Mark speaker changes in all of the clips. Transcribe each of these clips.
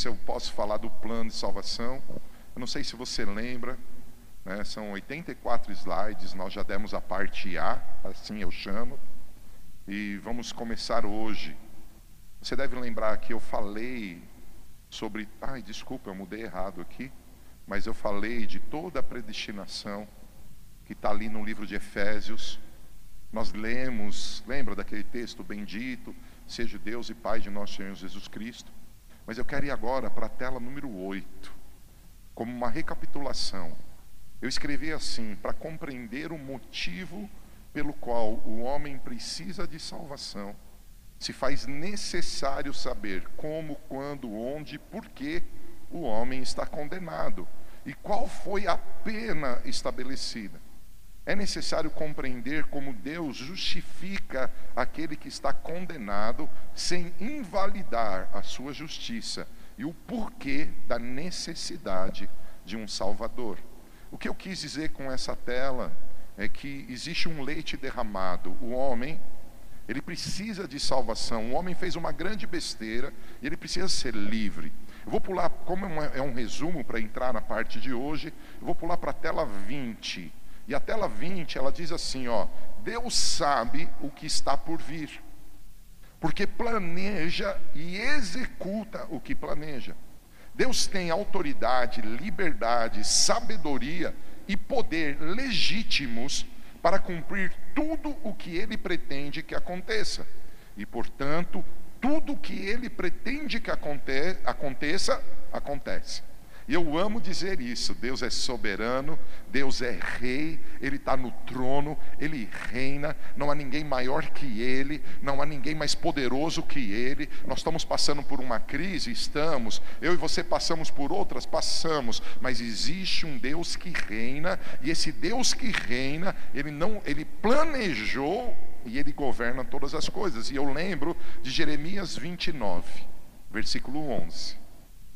Speaker 1: se eu posso falar do plano de salvação. Eu não sei se você lembra, né, são 84 slides, nós já demos a parte A, assim eu chamo, e vamos começar hoje. Você deve lembrar que eu falei sobre. Ai, desculpa, eu mudei errado aqui, mas eu falei de toda a predestinação que está ali no livro de Efésios. Nós lemos, lembra daquele texto bendito, seja Deus e Pai de nosso Senhor Jesus Cristo. Mas eu quero ir agora para a tela número 8, como uma recapitulação. Eu escrevi assim: para compreender o motivo pelo qual o homem precisa de salvação, se faz necessário saber como, quando, onde, por que o homem está condenado e qual foi a pena estabelecida. É necessário compreender como Deus justifica aquele que está condenado sem invalidar a sua justiça e o porquê da necessidade de um Salvador. O que eu quis dizer com essa tela é que existe um leite derramado. O homem, ele precisa de salvação. O homem fez uma grande besteira e ele precisa ser livre. Eu vou pular, como é um resumo para entrar na parte de hoje, eu vou pular para a tela 20 e a tela 20, ela diz assim, ó: Deus sabe o que está por vir. Porque planeja e executa o que planeja. Deus tem autoridade, liberdade, sabedoria e poder legítimos para cumprir tudo o que ele pretende que aconteça. E, portanto, tudo o que ele pretende que aconteça, acontece. Eu amo dizer isso: Deus é soberano, Deus é rei, Ele está no trono, Ele reina, não há ninguém maior que Ele, não há ninguém mais poderoso que Ele. Nós estamos passando por uma crise, estamos, eu e você passamos por outras, passamos, mas existe um Deus que reina, e esse Deus que reina, Ele não, Ele planejou e Ele governa todas as coisas. E eu lembro de Jeremias 29, versículo 11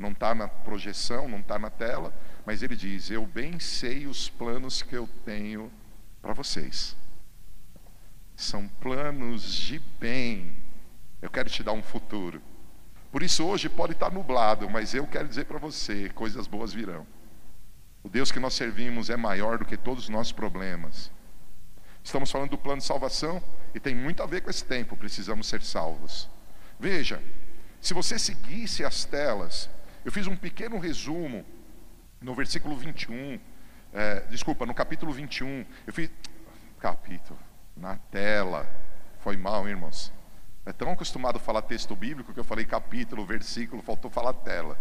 Speaker 1: não está na projeção, não está na tela, mas ele diz: Eu bem sei os planos que eu tenho para vocês. São planos de bem. Eu quero te dar um futuro. Por isso hoje pode estar tá nublado, mas eu quero dizer para você: coisas boas virão. O Deus que nós servimos é maior do que todos os nossos problemas. Estamos falando do plano de salvação e tem muito a ver com esse tempo, precisamos ser salvos. Veja, se você seguisse as telas, eu fiz um pequeno resumo no versículo 21, é, desculpa, no capítulo 21. Eu fiz. Capítulo, na tela. Foi mal, irmãos. É tão acostumado a falar texto bíblico que eu falei capítulo, versículo, faltou falar tela.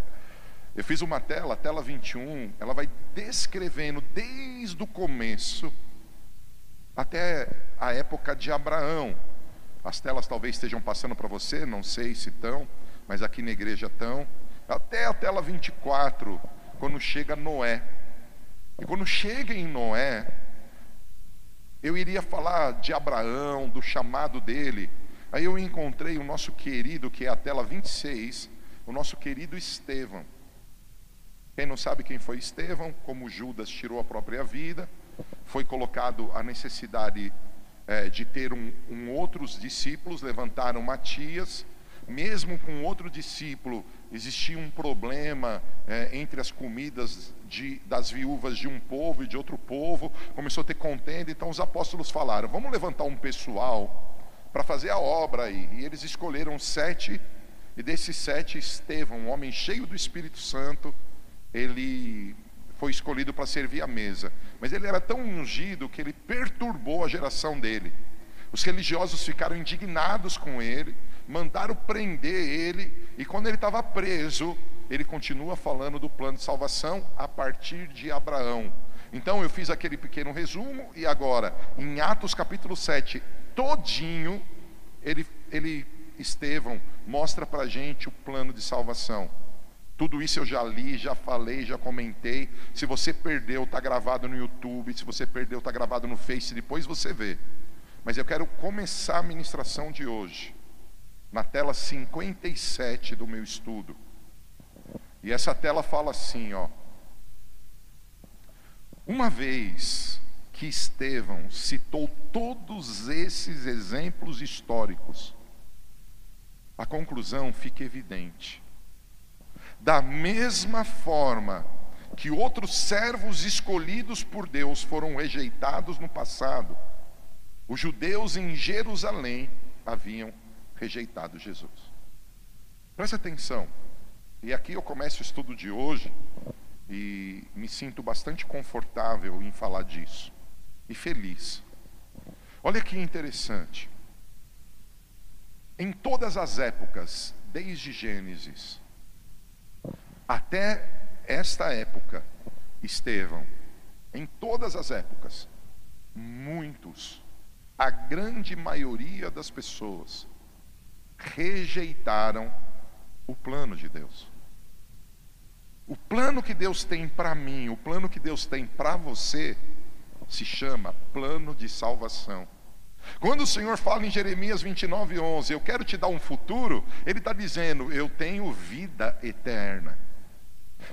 Speaker 1: Eu fiz uma tela, a tela 21, ela vai descrevendo desde o começo até a época de Abraão. As telas talvez estejam passando para você, não sei se estão, mas aqui na igreja estão até a tela 24, quando chega Noé. E quando chega em Noé, eu iria falar de Abraão, do chamado dele. Aí eu encontrei o nosso querido, que é a tela 26, o nosso querido Estevão. Quem não sabe quem foi Estevão, como Judas tirou a própria vida, foi colocado a necessidade é, de ter um, um outros discípulos, levantaram Matias, mesmo com outro discípulo, existia um problema é, entre as comidas de, das viúvas de um povo e de outro povo, começou a ter contenda, então os apóstolos falaram: vamos levantar um pessoal para fazer a obra aí. E eles escolheram sete, e desses sete, Estevão, um homem cheio do Espírito Santo, ele foi escolhido para servir a mesa. Mas ele era tão ungido que ele perturbou a geração dele. Os religiosos ficaram indignados com ele mandaram prender ele, e quando ele estava preso, ele continua falando do plano de salvação a partir de Abraão. Então eu fiz aquele pequeno resumo, e agora, em Atos capítulo 7, todinho, ele, ele Estevão, mostra para a gente o plano de salvação. Tudo isso eu já li, já falei, já comentei. Se você perdeu, está gravado no YouTube. Se você perdeu, está gravado no Face. Depois você vê. Mas eu quero começar a ministração de hoje na tela 57 do meu estudo. E essa tela fala assim, ó. Uma vez que Estevão citou todos esses exemplos históricos, a conclusão fica evidente. Da mesma forma que outros servos escolhidos por Deus foram rejeitados no passado, os judeus em Jerusalém haviam rejeitado Jesus. Preste atenção, e aqui eu começo o estudo de hoje e me sinto bastante confortável em falar disso e feliz. Olha que interessante. Em todas as épocas, desde Gênesis até esta época, Estevão, em todas as épocas, muitos, a grande maioria das pessoas, rejeitaram o plano de Deus. O plano que Deus tem para mim, o plano que Deus tem para você, se chama plano de salvação. Quando o Senhor fala em Jeremias 29, 11, eu quero te dar um futuro, Ele está dizendo, eu tenho vida eterna.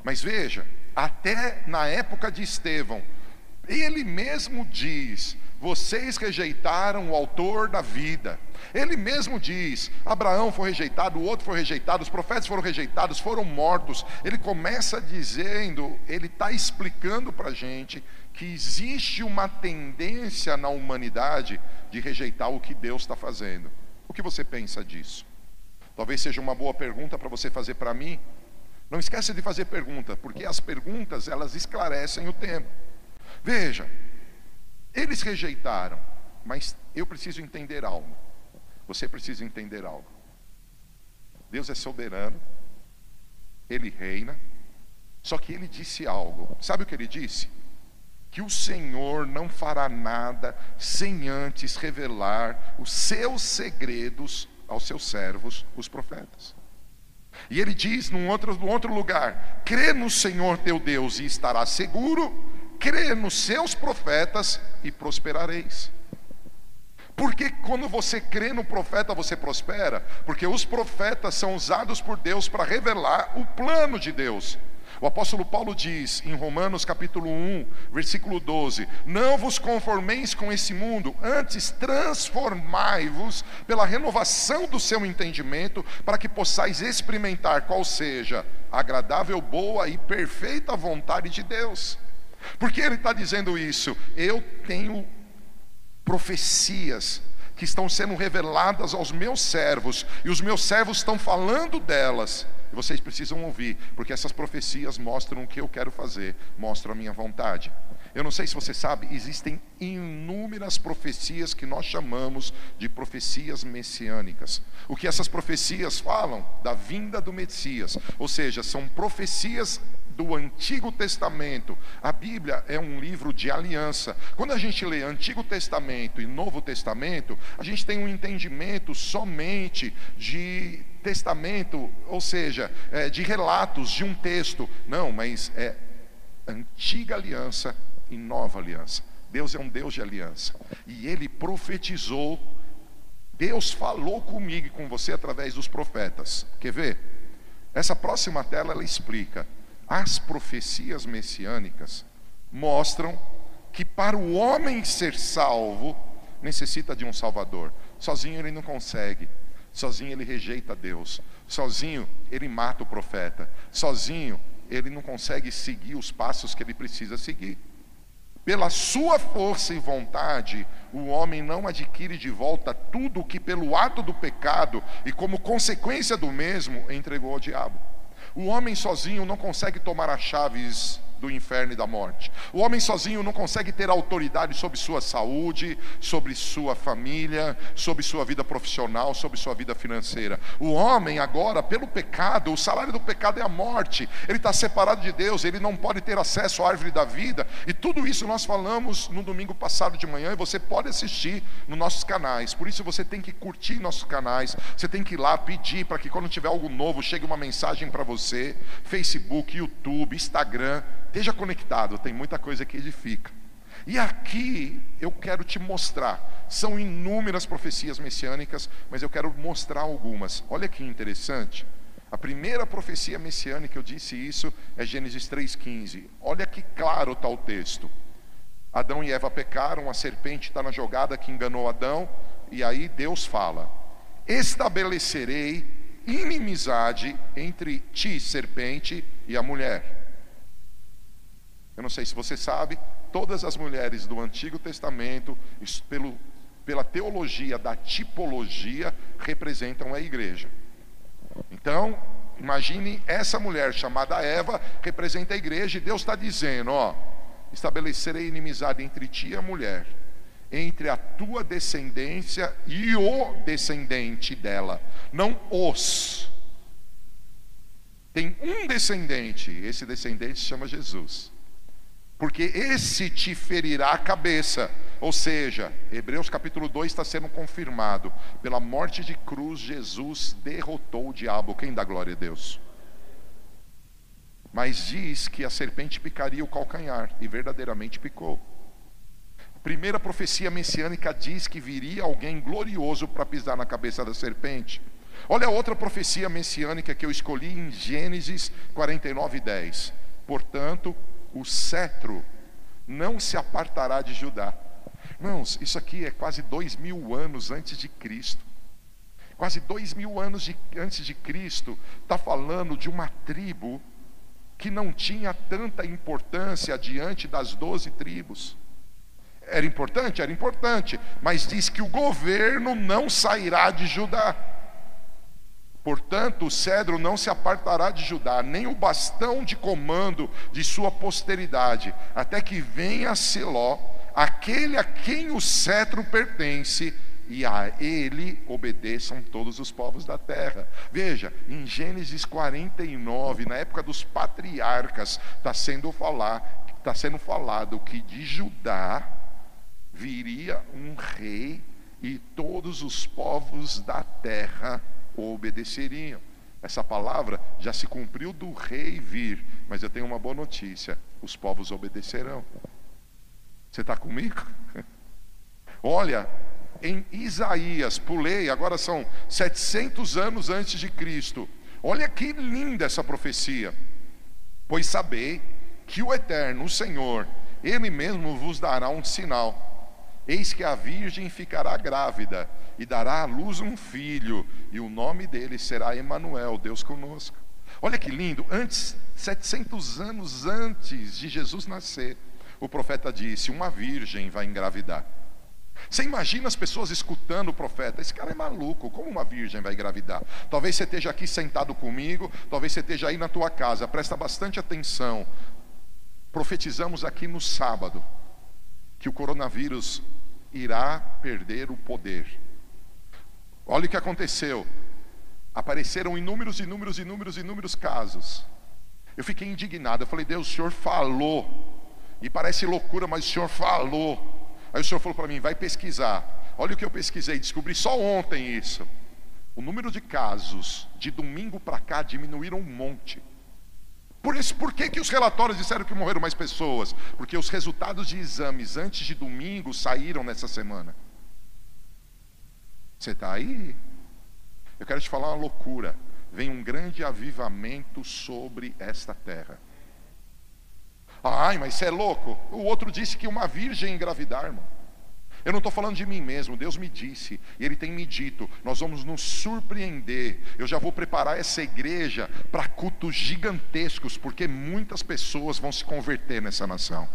Speaker 1: Mas veja, até na época de Estevão, ele mesmo diz: vocês rejeitaram o autor da vida. Ele mesmo diz: Abraão foi rejeitado, o outro foi rejeitado, os profetas foram rejeitados, foram mortos. Ele começa dizendo, ele está explicando para a gente que existe uma tendência na humanidade de rejeitar o que Deus está fazendo. O que você pensa disso? Talvez seja uma boa pergunta para você fazer para mim. Não esqueça de fazer pergunta, porque as perguntas elas esclarecem o tempo. Veja, eles rejeitaram, mas eu preciso entender algo. Você precisa entender algo. Deus é soberano, Ele reina, só que Ele disse algo. Sabe o que Ele disse? Que o Senhor não fará nada sem antes revelar os seus segredos aos seus servos, os profetas. E ele diz num outro, num outro lugar: crê no Senhor teu Deus e estarás seguro, crê nos seus profetas e prosperareis. Porque quando você crê no profeta, você prospera? Porque os profetas são usados por Deus para revelar o plano de Deus. O apóstolo Paulo diz em Romanos capítulo 1, versículo 12: Não vos conformeis com esse mundo, antes transformai-vos pela renovação do seu entendimento, para que possais experimentar qual seja a agradável, boa e perfeita vontade de Deus. Por que ele está dizendo isso? Eu tenho profecias que estão sendo reveladas aos meus servos, e os meus servos estão falando delas. E vocês precisam ouvir, porque essas profecias mostram o que eu quero fazer, mostram a minha vontade. Eu não sei se você sabe, existem inúmeras profecias que nós chamamos de profecias messiânicas. O que essas profecias falam? Da vinda do Messias, ou seja, são profecias do Antigo Testamento. A Bíblia é um livro de aliança. Quando a gente lê Antigo Testamento e Novo Testamento, a gente tem um entendimento somente de testamento, ou seja, é, de relatos de um texto. Não, mas é antiga aliança e nova aliança. Deus é um Deus de aliança. E ele profetizou. Deus falou comigo e com você através dos profetas. Quer ver? Essa próxima tela ela explica as profecias messiânicas mostram que para o homem ser salvo, necessita de um Salvador. Sozinho ele não consegue. Sozinho ele rejeita Deus. Sozinho ele mata o profeta. Sozinho ele não consegue seguir os passos que ele precisa seguir. Pela sua força e vontade, o homem não adquire de volta tudo o que, pelo ato do pecado e como consequência do mesmo, entregou ao diabo. O homem sozinho não consegue tomar as chaves do inferno e da morte. O homem sozinho não consegue ter autoridade sobre sua saúde, sobre sua família, sobre sua vida profissional, sobre sua vida financeira. O homem, agora, pelo pecado, o salário do pecado é a morte. Ele está separado de Deus, ele não pode ter acesso à árvore da vida. E tudo isso nós falamos no domingo passado de manhã e você pode assistir nos nossos canais. Por isso você tem que curtir nossos canais, você tem que ir lá pedir para que quando tiver algo novo chegue uma mensagem para você. Facebook, YouTube, Instagram. Esteja conectado, tem muita coisa que edifica. E aqui eu quero te mostrar, são inúmeras profecias messiânicas, mas eu quero mostrar algumas. Olha que interessante. A primeira profecia messiânica, eu disse isso, é Gênesis 3,15. Olha que claro está o texto. Adão e Eva pecaram, a serpente está na jogada que enganou Adão, e aí Deus fala: Estabelecerei inimizade entre ti, serpente, e a mulher. Eu não sei se você sabe, todas as mulheres do Antigo Testamento, pelo, pela teologia da tipologia, representam a igreja. Então, imagine essa mulher chamada Eva, representa a igreja, e Deus está dizendo: ó, estabelecerei inimizade entre ti e a mulher, entre a tua descendência e o descendente dela, não os. Tem um descendente, esse descendente se chama Jesus. Porque esse te ferirá a cabeça. Ou seja, Hebreus capítulo 2 está sendo confirmado. Pela morte de cruz, Jesus derrotou o diabo. Quem dá glória a Deus? Mas diz que a serpente picaria o calcanhar, e verdadeiramente picou. Primeira profecia messiânica diz que viria alguém glorioso para pisar na cabeça da serpente. Olha a outra profecia messiânica que eu escolhi em Gênesis 49, 10. Portanto, o cetro não se apartará de Judá. Irmãos, isso aqui é quase dois mil anos antes de Cristo. Quase dois mil anos de, antes de Cristo, está falando de uma tribo que não tinha tanta importância diante das doze tribos. Era importante? Era importante, mas diz que o governo não sairá de Judá. Portanto, o cedro não se apartará de Judá, nem o bastão de comando de sua posteridade, até que venha Seló, aquele a quem o cetro pertence, e a ele obedeçam todos os povos da terra. Veja, em Gênesis 49, na época dos patriarcas, está sendo, tá sendo falado que de Judá viria um rei e todos os povos da terra obedeceriam. Essa palavra já se cumpriu do rei vir, mas eu tenho uma boa notícia: os povos obedecerão. Você está comigo? Olha, em Isaías, pulei, agora são 700 anos antes de Cristo. Olha que linda essa profecia. Pois sabei que o Eterno, o Senhor, Ele mesmo vos dará um sinal. Eis que a virgem ficará grávida e dará à luz um filho, e o nome dele será Emanuel, Deus conosco. Olha que lindo, antes, 700 anos antes de Jesus nascer, o profeta disse: Uma virgem vai engravidar. Você imagina as pessoas escutando o profeta? Esse cara é maluco, como uma virgem vai engravidar? Talvez você esteja aqui sentado comigo, talvez você esteja aí na tua casa, presta bastante atenção. Profetizamos aqui no sábado que o coronavírus irá perder o poder. Olha o que aconteceu. Apareceram inúmeros, inúmeros, inúmeros, inúmeros casos. Eu fiquei indignado. Eu falei, Deus, o Senhor falou. E parece loucura, mas o Senhor falou. Aí o Senhor falou para mim, vai pesquisar. Olha o que eu pesquisei, descobri só ontem isso. O número de casos de domingo para cá diminuíram um monte. Por isso, por que, que os relatórios disseram que morreram mais pessoas? Porque os resultados de exames antes de domingo saíram nessa semana. Você está aí? Eu quero te falar uma loucura. Vem um grande avivamento sobre esta terra. Ai, mas você é louco. O outro disse que uma virgem engravidar, irmão. Eu não estou falando de mim mesmo, Deus me disse, e Ele tem me dito, nós vamos nos surpreender. Eu já vou preparar essa igreja para cultos gigantescos, porque muitas pessoas vão se converter nessa nação.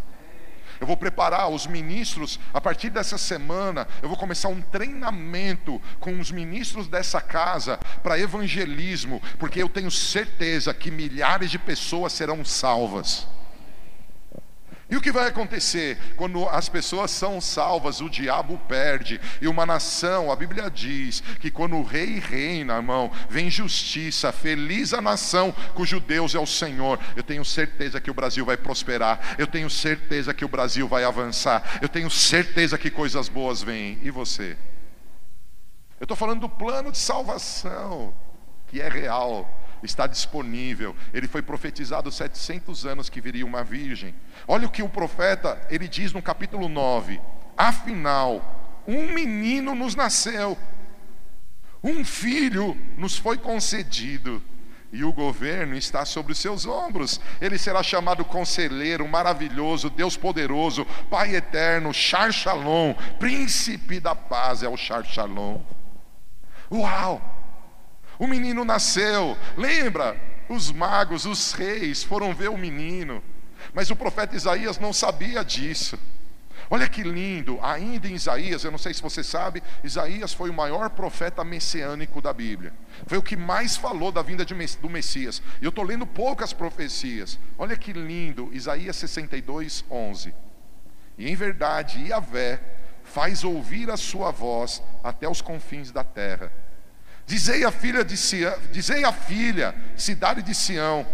Speaker 1: Eu vou preparar os ministros, a partir dessa semana, eu vou começar um treinamento com os ministros dessa casa para evangelismo, porque eu tenho certeza que milhares de pessoas serão salvas. E o que vai acontecer quando as pessoas são salvas, o diabo perde, e uma nação, a Bíblia diz que quando o rei reina, irmão, vem justiça, feliz a nação cujo Deus é o Senhor. Eu tenho certeza que o Brasil vai prosperar, eu tenho certeza que o Brasil vai avançar, eu tenho certeza que coisas boas vêm. E você? Eu estou falando do plano de salvação, que é real está disponível. Ele foi profetizado 700 anos que viria uma virgem. Olha o que o profeta, ele diz no capítulo 9: Afinal, um menino nos nasceu, um filho nos foi concedido, e o governo está sobre os seus ombros. Ele será chamado conselheiro, maravilhoso, Deus poderoso, Pai eterno, Char Shalom, príncipe da paz, é o Char Shalom. Uau! O menino nasceu. Lembra? Os magos, os reis foram ver o menino. Mas o profeta Isaías não sabia disso. Olha que lindo, ainda em Isaías, eu não sei se você sabe, Isaías foi o maior profeta messiânico da Bíblia. Foi o que mais falou da vinda do Messias. E eu estou lendo poucas profecias. Olha que lindo, Isaías 62, 11. E em verdade, Yahvé faz ouvir a sua voz até os confins da terra. Dizei a filha de Sião, dizei a filha, cidade de Sião,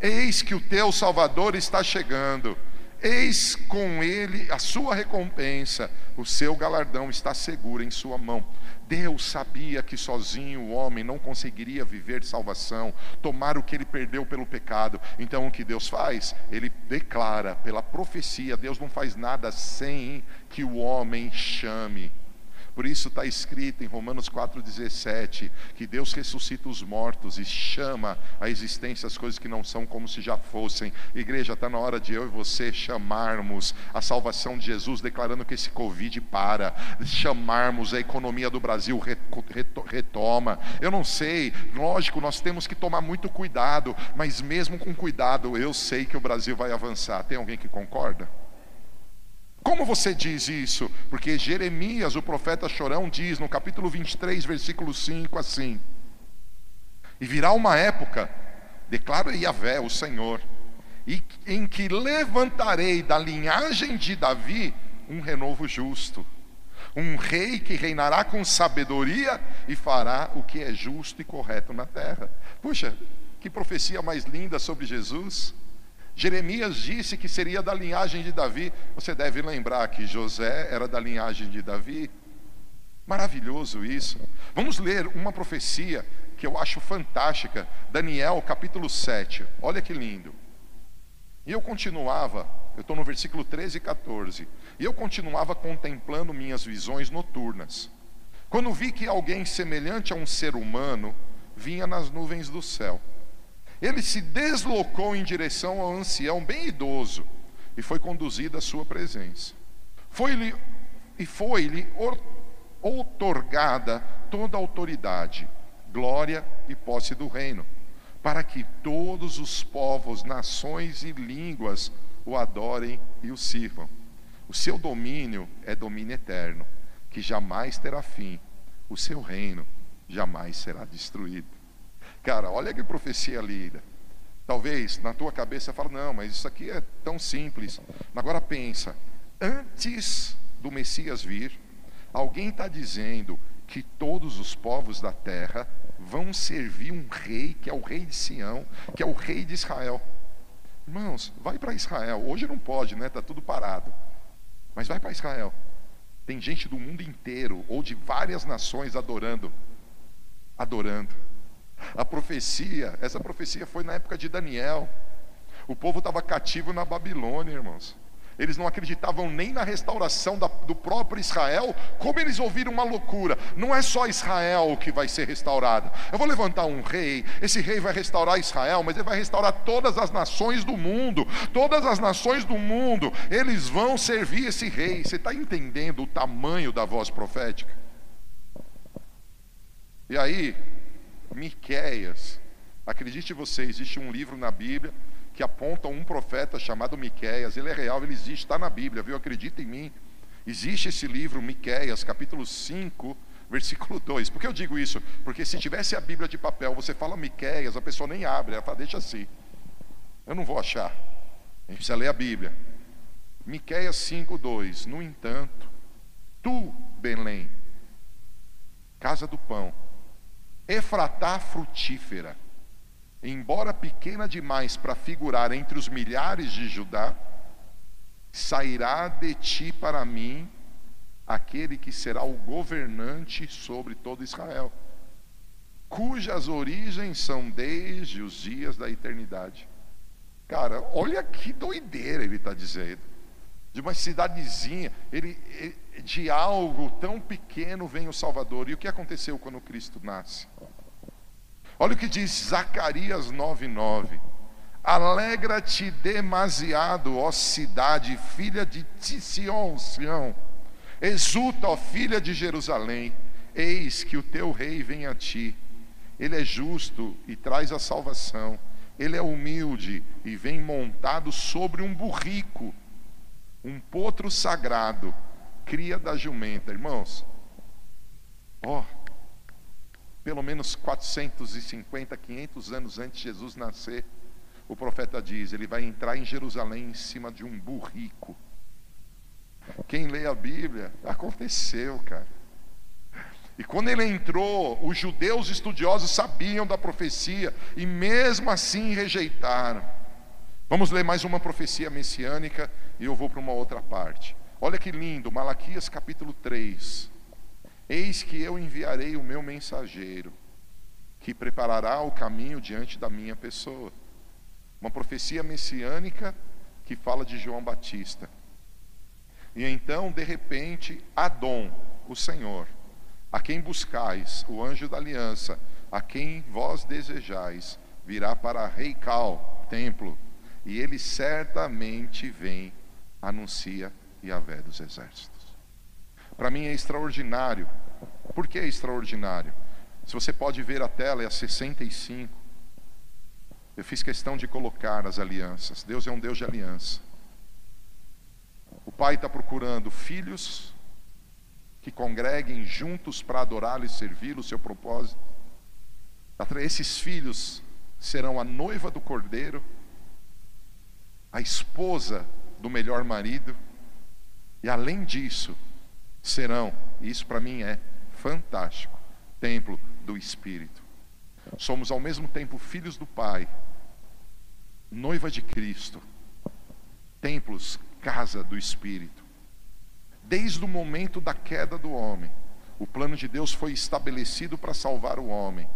Speaker 1: eis que o teu Salvador está chegando Eis com ele a sua recompensa, o seu galardão está seguro em sua mão. Deus sabia que sozinho o homem não conseguiria viver salvação, tomar o que ele perdeu pelo pecado. Então o que Deus faz? Ele declara pela profecia: Deus não faz nada sem que o homem chame. Por isso está escrito em Romanos 4,17 que Deus ressuscita os mortos e chama a existência as coisas que não são como se já fossem. Igreja, está na hora de eu e você chamarmos a salvação de Jesus, declarando que esse Covid para, chamarmos a economia do Brasil retoma. Eu não sei, lógico, nós temos que tomar muito cuidado, mas mesmo com cuidado, eu sei que o Brasil vai avançar. Tem alguém que concorda? Como você diz isso? Porque Jeremias, o profeta chorão, diz no capítulo 23, versículo 5 assim: E virá uma época, declara Yahvé, o Senhor, em que levantarei da linhagem de Davi um renovo justo, um rei que reinará com sabedoria e fará o que é justo e correto na terra. Puxa, que profecia mais linda sobre Jesus! Jeremias disse que seria da linhagem de Davi. Você deve lembrar que José era da linhagem de Davi. Maravilhoso isso. Vamos ler uma profecia que eu acho fantástica. Daniel, capítulo 7. Olha que lindo. E eu continuava, eu estou no versículo 13 e 14. E eu continuava contemplando minhas visões noturnas. Quando vi que alguém semelhante a um ser humano vinha nas nuvens do céu. Ele se deslocou em direção ao ancião bem idoso e foi conduzido à sua presença. Foi-lhe e foi-lhe outorgada toda a autoridade, glória e posse do reino, para que todos os povos, nações e línguas o adorem e o sirvam. O seu domínio é domínio eterno, que jamais terá fim. O seu reino jamais será destruído. Cara, olha que profecia linda. Talvez na tua cabeça fala, não, mas isso aqui é tão simples. Agora pensa, antes do Messias vir, alguém está dizendo que todos os povos da terra vão servir um rei, que é o rei de Sião, que é o rei de Israel. Irmãos, vai para Israel. Hoje não pode, né? Está tudo parado. Mas vai para Israel. Tem gente do mundo inteiro, ou de várias nações, adorando. Adorando. A profecia, essa profecia foi na época de Daniel. O povo estava cativo na Babilônia, irmãos. Eles não acreditavam nem na restauração da, do próprio Israel, como eles ouviram uma loucura. Não é só Israel que vai ser restaurado. Eu vou levantar um rei, esse rei vai restaurar Israel, mas ele vai restaurar todas as nações do mundo. Todas as nações do mundo, eles vão servir esse rei. Você está entendendo o tamanho da voz profética? E aí, Miqueias. Acredite você, existe um livro na Bíblia que aponta um profeta chamado Miqueias. Ele é real, ele existe, está na Bíblia, viu? Acredita em mim. Existe esse livro, Miqueias, capítulo 5, versículo 2. Por que eu digo isso? Porque se tivesse a Bíblia de papel, você fala Miqueias, a pessoa nem abre, ela fala, deixa assim. Eu não vou achar. A gente precisa ler a Bíblia. Miqueias 5, 2. No entanto, tu, Belém, casa do pão, Efratá frutífera, embora pequena demais para figurar entre os milhares de Judá, sairá de ti para mim aquele que será o governante sobre todo Israel, cujas origens são desde os dias da eternidade. Cara, olha que doideira ele está dizendo. De uma cidadezinha, ele, de algo tão pequeno vem o Salvador. E o que aconteceu quando Cristo nasce? Olha o que diz Zacarias 9:9. Alegra-te demasiado, ó cidade, filha de Sion, Sião. Exulta, ó filha de Jerusalém. Eis que o teu rei vem a ti, Ele é justo e traz a salvação. Ele é humilde e vem montado sobre um burrico, um potro sagrado, cria da jumenta. Irmãos, ó, oh, pelo menos 450, 500 anos antes de Jesus nascer, o profeta diz: ele vai entrar em Jerusalém em cima de um burrico. Quem lê a Bíblia, aconteceu, cara. E quando ele entrou, os judeus estudiosos sabiam da profecia e mesmo assim rejeitaram. Vamos ler mais uma profecia messiânica e eu vou para uma outra parte. Olha que lindo, Malaquias capítulo 3. Eis que eu enviarei o meu mensageiro, que preparará o caminho diante da minha pessoa. Uma profecia messiânica que fala de João Batista. E então, de repente, Adom, o Senhor, a quem buscais, o anjo da aliança, a quem vós desejais, virá para Reical, templo, e ele certamente vem, anuncia Yahvé dos exércitos. Para mim é extraordinário. Por que é extraordinário? Se você pode ver a tela, é a 65. Eu fiz questão de colocar as alianças. Deus é um Deus de aliança. O Pai está procurando filhos que congreguem juntos para adorá-lo e servi-lo, o seu propósito. Esses filhos serão a noiva do cordeiro, a esposa do melhor marido, e além disso, serão, isso para mim é fantástico, templo do Espírito. Somos ao mesmo tempo filhos do Pai, noiva de Cristo, templos, casa do Espírito. Desde o momento da queda do homem, o plano de Deus foi estabelecido para salvar o homem,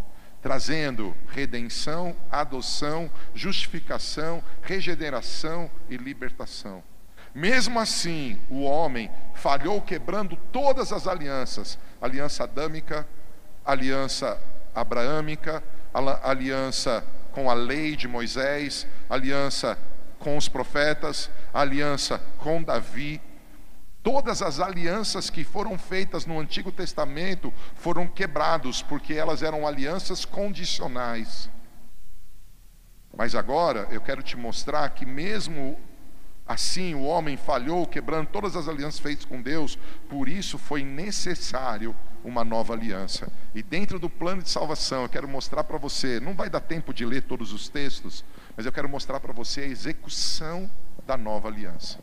Speaker 1: trazendo redenção, adoção, justificação, regeneração e libertação. Mesmo assim, o homem falhou quebrando todas as alianças: aliança adâmica, aliança abraâmica, aliança com a lei de Moisés, aliança com os profetas, aliança com Davi. Todas as alianças que foram feitas no Antigo Testamento foram quebrados porque elas eram alianças condicionais. Mas agora eu quero te mostrar que mesmo Assim, o homem falhou, quebrando todas as alianças feitas com Deus, por isso foi necessário uma nova aliança. E dentro do plano de salvação, eu quero mostrar para você, não vai dar tempo de ler todos os textos, mas eu quero mostrar para você a execução da nova aliança.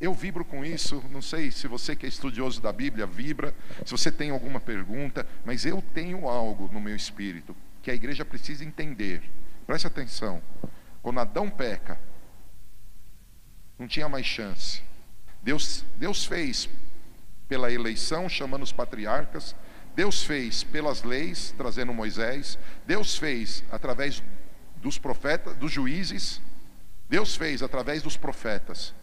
Speaker 1: Eu vibro com isso, não sei se você que é estudioso da Bíblia vibra, se você tem alguma pergunta, mas eu tenho algo no meu espírito que a igreja precisa entender. Preste atenção. Quando Adão peca, não tinha mais chance. Deus, Deus fez pela eleição, chamando os patriarcas, Deus fez pelas leis, trazendo Moisés, Deus fez através dos profetas, dos juízes, Deus fez através dos profetas.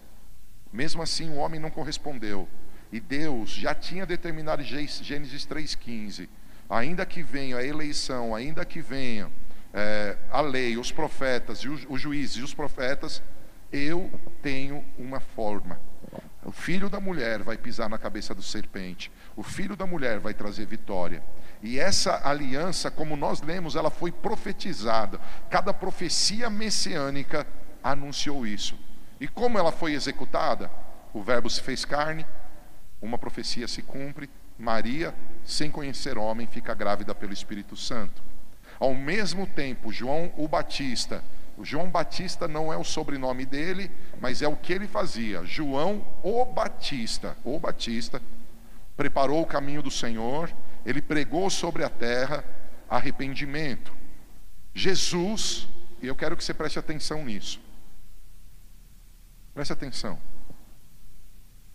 Speaker 1: Mesmo assim, o homem não correspondeu. E Deus já tinha determinado Gênesis 3,15: ainda que venha a eleição, ainda que venha é, a lei, os profetas, e os, os juízes e os profetas, eu tenho uma forma. O filho da mulher vai pisar na cabeça do serpente. O filho da mulher vai trazer vitória. E essa aliança, como nós lemos, ela foi profetizada. Cada profecia messiânica anunciou isso. E como ela foi executada? O Verbo se fez carne, uma profecia se cumpre. Maria, sem conhecer homem, fica grávida pelo Espírito Santo. Ao mesmo tempo, João o Batista o João Batista não é o sobrenome dele, mas é o que ele fazia. João o Batista, o Batista, preparou o caminho do Senhor, ele pregou sobre a terra arrependimento. Jesus, e eu quero que você preste atenção nisso. Preste atenção.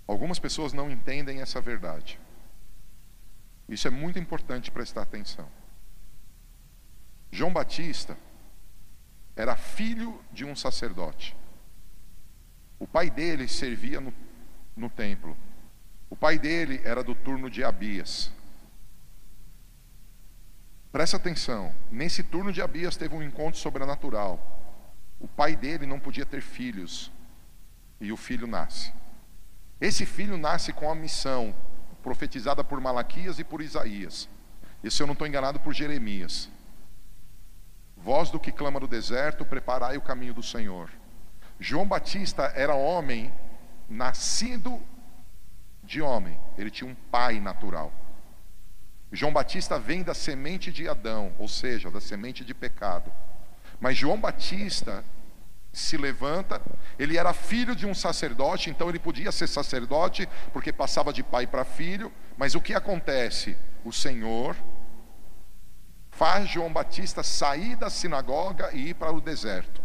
Speaker 1: Algumas pessoas não entendem essa verdade. Isso é muito importante prestar atenção. João Batista era filho de um sacerdote. O pai dele servia no, no templo. O pai dele era do turno de Abias. Presta atenção, nesse turno de Abias teve um encontro sobrenatural. O pai dele não podia ter filhos e o filho nasce. Esse filho nasce com a missão profetizada por Malaquias e por Isaías E se eu não estou enganado por Jeremias. Voz do que clama no deserto, preparai o caminho do Senhor. João Batista era homem nascido de homem, ele tinha um pai natural. João Batista vem da semente de Adão, ou seja, da semente de pecado. Mas João Batista se levanta, ele era filho de um sacerdote, então ele podia ser sacerdote, porque passava de pai para filho, mas o que acontece? O Senhor faz João Batista sair da sinagoga e ir para o deserto.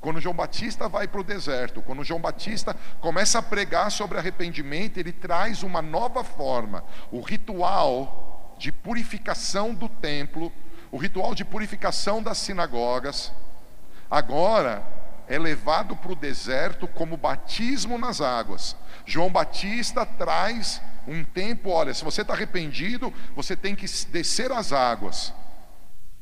Speaker 1: Quando João Batista vai para o deserto, quando João Batista começa a pregar sobre arrependimento, ele traz uma nova forma. O ritual de purificação do templo, o ritual de purificação das sinagogas, agora é levado para o deserto como batismo nas águas. João Batista traz um tempo, olha, se você está arrependido, você tem que descer as águas.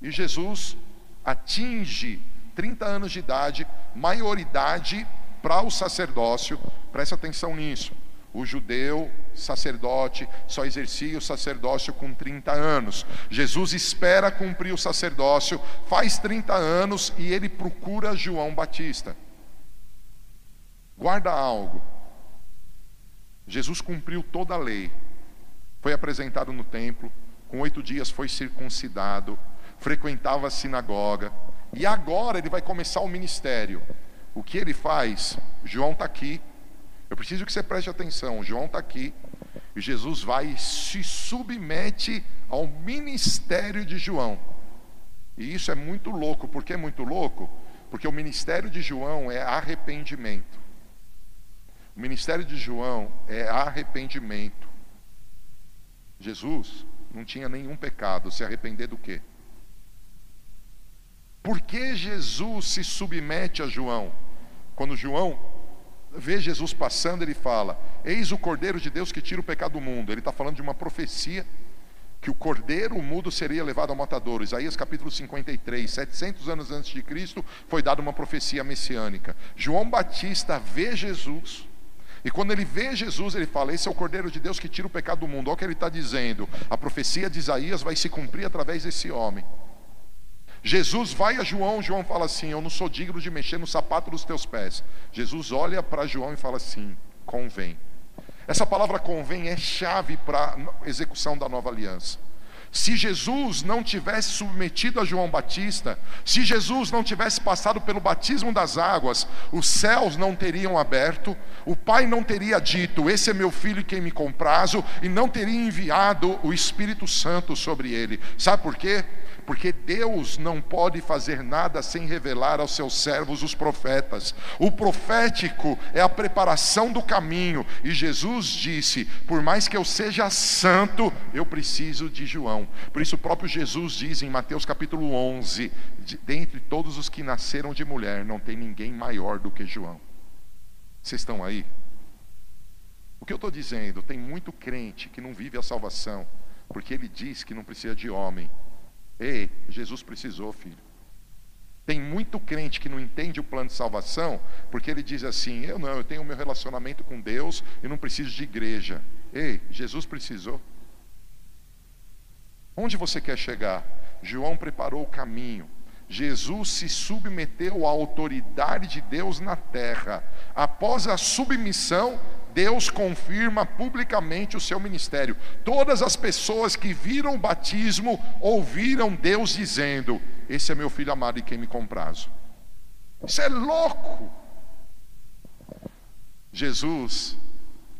Speaker 1: E Jesus atinge 30 anos de idade, maioridade para o sacerdócio, preste atenção nisso. O judeu sacerdote só exercia o sacerdócio com 30 anos. Jesus espera cumprir o sacerdócio, faz 30 anos e ele procura João Batista. Guarda algo. Jesus cumpriu toda a lei, foi apresentado no templo, com oito dias foi circuncidado, frequentava a sinagoga, e agora ele vai começar o ministério. O que ele faz? João está aqui. Eu preciso que você preste atenção. João está aqui. E Jesus vai e se submete ao ministério de João. E isso é muito louco. Por que é muito louco? Porque o ministério de João é arrependimento. O ministério de João é arrependimento. Jesus não tinha nenhum pecado. Se arrepender do quê? Por que Jesus se submete a João? Quando João vê Jesus passando, ele fala: Eis o Cordeiro de Deus que tira o pecado do mundo. Ele está falando de uma profecia que o cordeiro mudo seria levado ao matadouro. Isaías capítulo 53, 700 anos antes de Cristo, foi dada uma profecia messiânica. João Batista vê Jesus. E quando ele vê Jesus, ele fala: Esse é o Cordeiro de Deus que tira o pecado do mundo. Olha o que ele está dizendo. A profecia de Isaías vai se cumprir através desse homem. Jesus vai a João, João fala assim: Eu não sou digno de mexer no sapato dos teus pés. Jesus olha para João e fala assim: Convém. Essa palavra convém é chave para a execução da nova aliança. Se Jesus não tivesse submetido a João Batista, se Jesus não tivesse passado pelo batismo das águas, os céus não teriam aberto, o Pai não teria dito: Esse é meu filho quem me comprazo, e não teria enviado o Espírito Santo sobre ele. Sabe por quê? Porque Deus não pode fazer nada sem revelar aos seus servos os profetas. O profético é a preparação do caminho, e Jesus disse: Por mais que eu seja santo, eu preciso de João. Por isso, o próprio Jesus diz em Mateus capítulo 11: Dentre todos os que nasceram de mulher, não tem ninguém maior do que João. Vocês estão aí? O que eu estou dizendo? Tem muito crente que não vive a salvação, porque ele diz que não precisa de homem, Ei, Jesus precisou, filho. Tem muito crente que não entende o plano de salvação, porque ele diz assim: eu não, eu tenho meu relacionamento com Deus e não preciso de igreja. Ei, Jesus precisou. Onde você quer chegar? João preparou o caminho. Jesus se submeteu à autoridade de Deus na terra. Após a submissão, Deus confirma publicamente o seu ministério. Todas as pessoas que viram o batismo ouviram Deus dizendo: Esse é meu filho amado e quem me comprazo. Isso é louco. Jesus,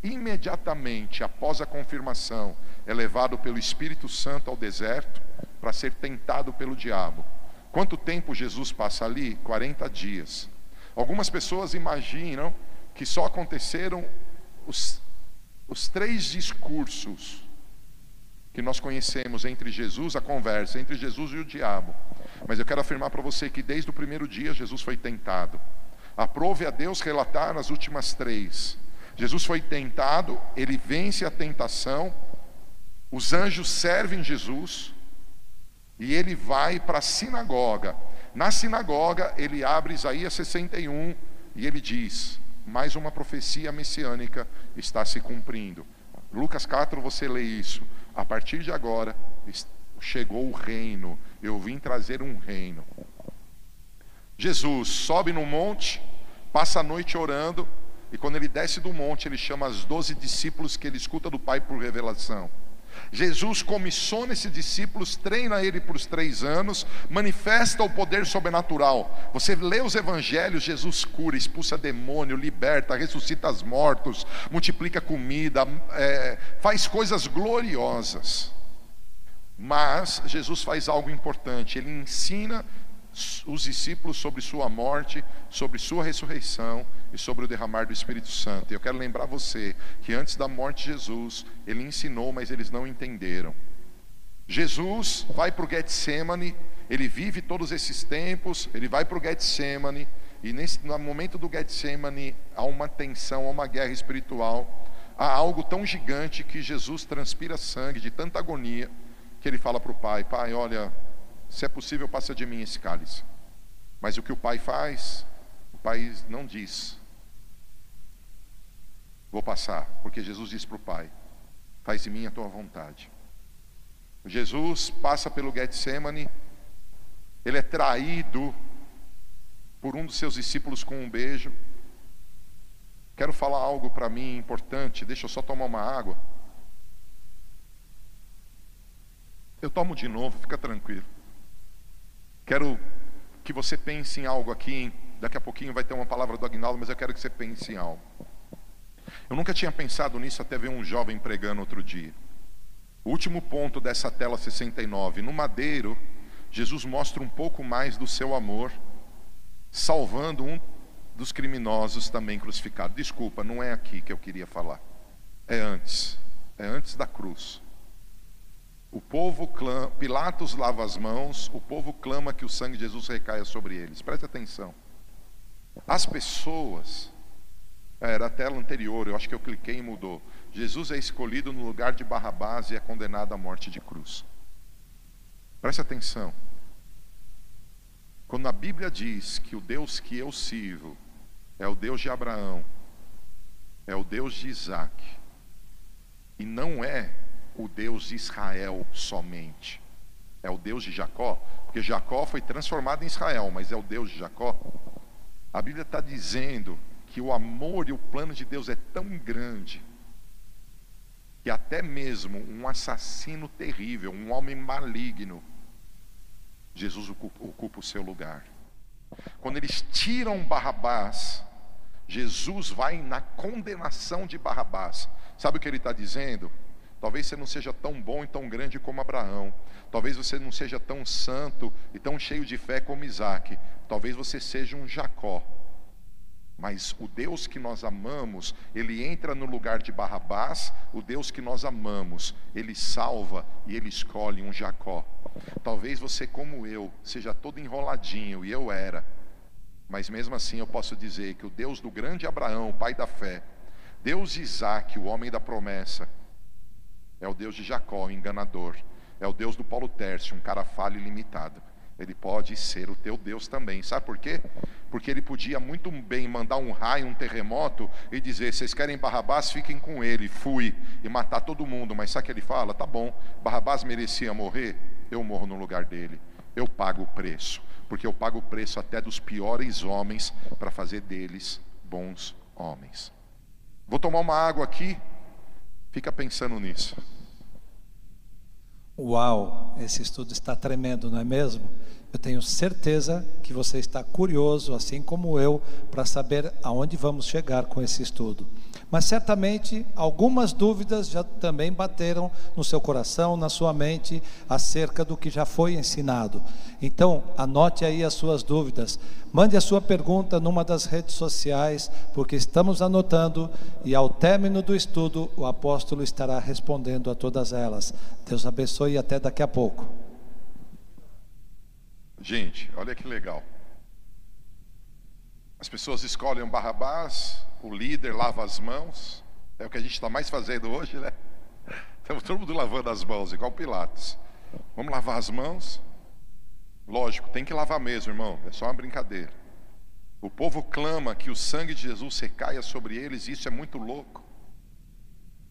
Speaker 1: imediatamente após a confirmação, é levado pelo Espírito Santo ao deserto para ser tentado pelo diabo. Quanto tempo Jesus passa ali? 40 dias. Algumas pessoas imaginam que só aconteceram os, os três discursos que nós conhecemos entre Jesus, a conversa entre Jesus e o diabo. Mas eu quero afirmar para você que desde o primeiro dia Jesus foi tentado. Aprove a Deus relatar as últimas três. Jesus foi tentado, ele vence a tentação, os anjos servem Jesus e ele vai para a sinagoga. Na sinagoga, ele abre Isaías 61 e ele diz: mais uma profecia messiânica está se cumprindo. Lucas 4, você lê isso. A partir de agora, chegou o reino, eu vim trazer um reino. Jesus sobe no monte, passa a noite orando, e quando ele desce do monte, ele chama os doze discípulos que ele escuta do Pai por revelação. Jesus comissiona esses discípulos, treina ele por três anos, manifesta o poder sobrenatural. Você lê os evangelhos, Jesus cura, expulsa demônio, liberta, ressuscita os mortos, multiplica comida, é, faz coisas gloriosas. Mas Jesus faz algo importante, ele ensina os discípulos sobre sua morte, sobre sua ressurreição e sobre o derramar do Espírito Santo. E eu quero lembrar você que antes da morte de Jesus, ele ensinou, mas eles não entenderam. Jesus vai para o Getsemane, ele vive todos esses tempos, ele vai para o Getsemane, e nesse, no momento do Getsemane há uma tensão, há uma guerra espiritual, há algo tão gigante que Jesus transpira sangue de tanta agonia, que ele fala para o Pai: Pai, olha, se é possível, passa de mim esse cálice. Mas o que o pai faz, o pai não diz. Vou passar, porque Jesus diz para o pai: Faz de mim a tua vontade. Jesus passa pelo Getsemane, ele é traído por um dos seus discípulos com um beijo. Quero falar algo para mim importante, deixa eu só tomar uma água. Eu tomo de novo, fica tranquilo. Quero que você pense em algo aqui. Daqui a pouquinho vai ter uma palavra do Agnaldo, mas eu quero que você pense em algo. Eu nunca tinha pensado nisso até ver um jovem pregando outro dia. O último ponto dessa tela 69. No madeiro, Jesus mostra um pouco mais do seu amor, salvando um dos criminosos também crucificado. Desculpa, não é aqui que eu queria falar. É antes. É antes da cruz. O povo clama, Pilatos lava as mãos, o povo clama que o sangue de Jesus recaia sobre eles. Preste atenção. As pessoas, é, era a tela anterior, eu acho que eu cliquei e mudou. Jesus é escolhido no lugar de Barrabás e é condenado à morte de cruz. Preste atenção. Quando a Bíblia diz que o Deus que eu sirvo é o Deus de Abraão, é o Deus de Isaac, e não é o Deus de Israel somente. É o Deus de Jacó, porque Jacó foi transformado em Israel, mas é o Deus de Jacó. A Bíblia está dizendo que o amor e o plano de Deus é tão grande que até mesmo um assassino terrível, um homem maligno, Jesus ocupa, ocupa o seu lugar. Quando eles tiram Barrabás, Jesus vai na condenação de Barrabás. Sabe o que ele está dizendo? Talvez você não seja tão bom e tão grande como Abraão. Talvez você não seja tão santo e tão cheio de fé como Isaac. Talvez você seja um Jacó. Mas o Deus que nós amamos, ele entra no lugar de Barrabás, o Deus que nós amamos, ele salva e ele escolhe um Jacó. Talvez você, como eu, seja todo enroladinho, e eu era, mas mesmo assim eu posso dizer que o Deus do grande Abraão, pai da fé, Deus de Isaac, o homem da promessa, é o Deus de Jacó, o enganador. É o Deus do Paulo Tércio, um cara falho e limitado. Ele pode ser o teu Deus também. Sabe por quê? Porque ele podia muito bem mandar um raio, um terremoto e dizer: vocês querem Barrabás, fiquem com ele. Fui e matar todo mundo. Mas sabe o que ele fala? Tá bom, Barrabás merecia morrer, eu morro no lugar dele. Eu pago o preço, porque eu pago o preço até dos piores homens para fazer deles bons homens. Vou tomar uma água aqui, Fica pensando nisso.
Speaker 2: Uau, esse estudo está tremendo, não é mesmo? Eu tenho certeza que você está curioso, assim como eu, para saber aonde vamos chegar com esse estudo. Mas certamente algumas dúvidas já também bateram no seu coração, na sua mente, acerca do que já foi ensinado. Então, anote aí as suas dúvidas. Mande a sua pergunta numa das redes sociais, porque estamos anotando e ao término do estudo o apóstolo estará respondendo a todas elas. Deus abençoe e até daqui a pouco.
Speaker 1: Gente, olha que legal. As pessoas escolhem um Barrabás, o líder lava as mãos. É o que a gente está mais fazendo hoje, né? Estamos todo mundo lavando as mãos, igual Pilatos. Vamos lavar as mãos? Lógico, tem que lavar mesmo, irmão. É só uma brincadeira. O povo clama que o sangue de Jesus recaia sobre eles, isso é muito louco.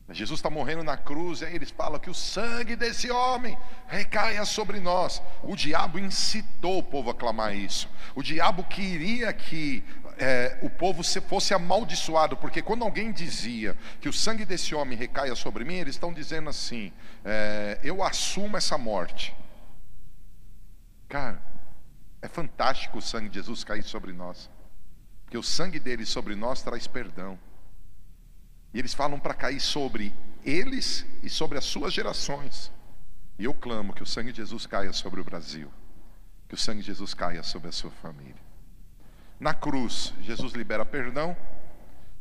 Speaker 1: Jesus está morrendo na cruz, e aí eles falam que o sangue desse homem recaia sobre nós. O diabo incitou o povo a clamar isso. O diabo queria que é, o povo fosse amaldiçoado, porque quando alguém dizia que o sangue desse homem recaia sobre mim, eles estão dizendo assim: é, eu assumo essa morte. Cara, é fantástico o sangue de Jesus cair sobre nós, porque o sangue dele sobre nós traz perdão. E eles falam para cair sobre eles e sobre as suas gerações. E eu clamo que o sangue de Jesus caia sobre o Brasil, que o sangue de Jesus caia sobre a sua família. Na cruz, Jesus libera perdão.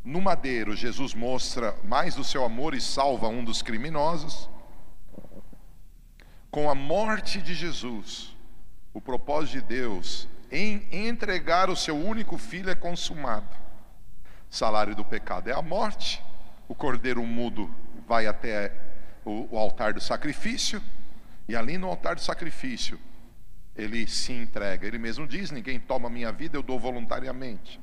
Speaker 1: No madeiro, Jesus mostra mais do seu amor e salva um dos criminosos. Com a morte de Jesus, o propósito de Deus em entregar o seu único filho é consumado. Salário do pecado é a morte o cordeiro mudo vai até o altar do sacrifício, e ali no altar do sacrifício, ele se entrega. Ele mesmo diz: Ninguém toma minha vida, eu dou voluntariamente.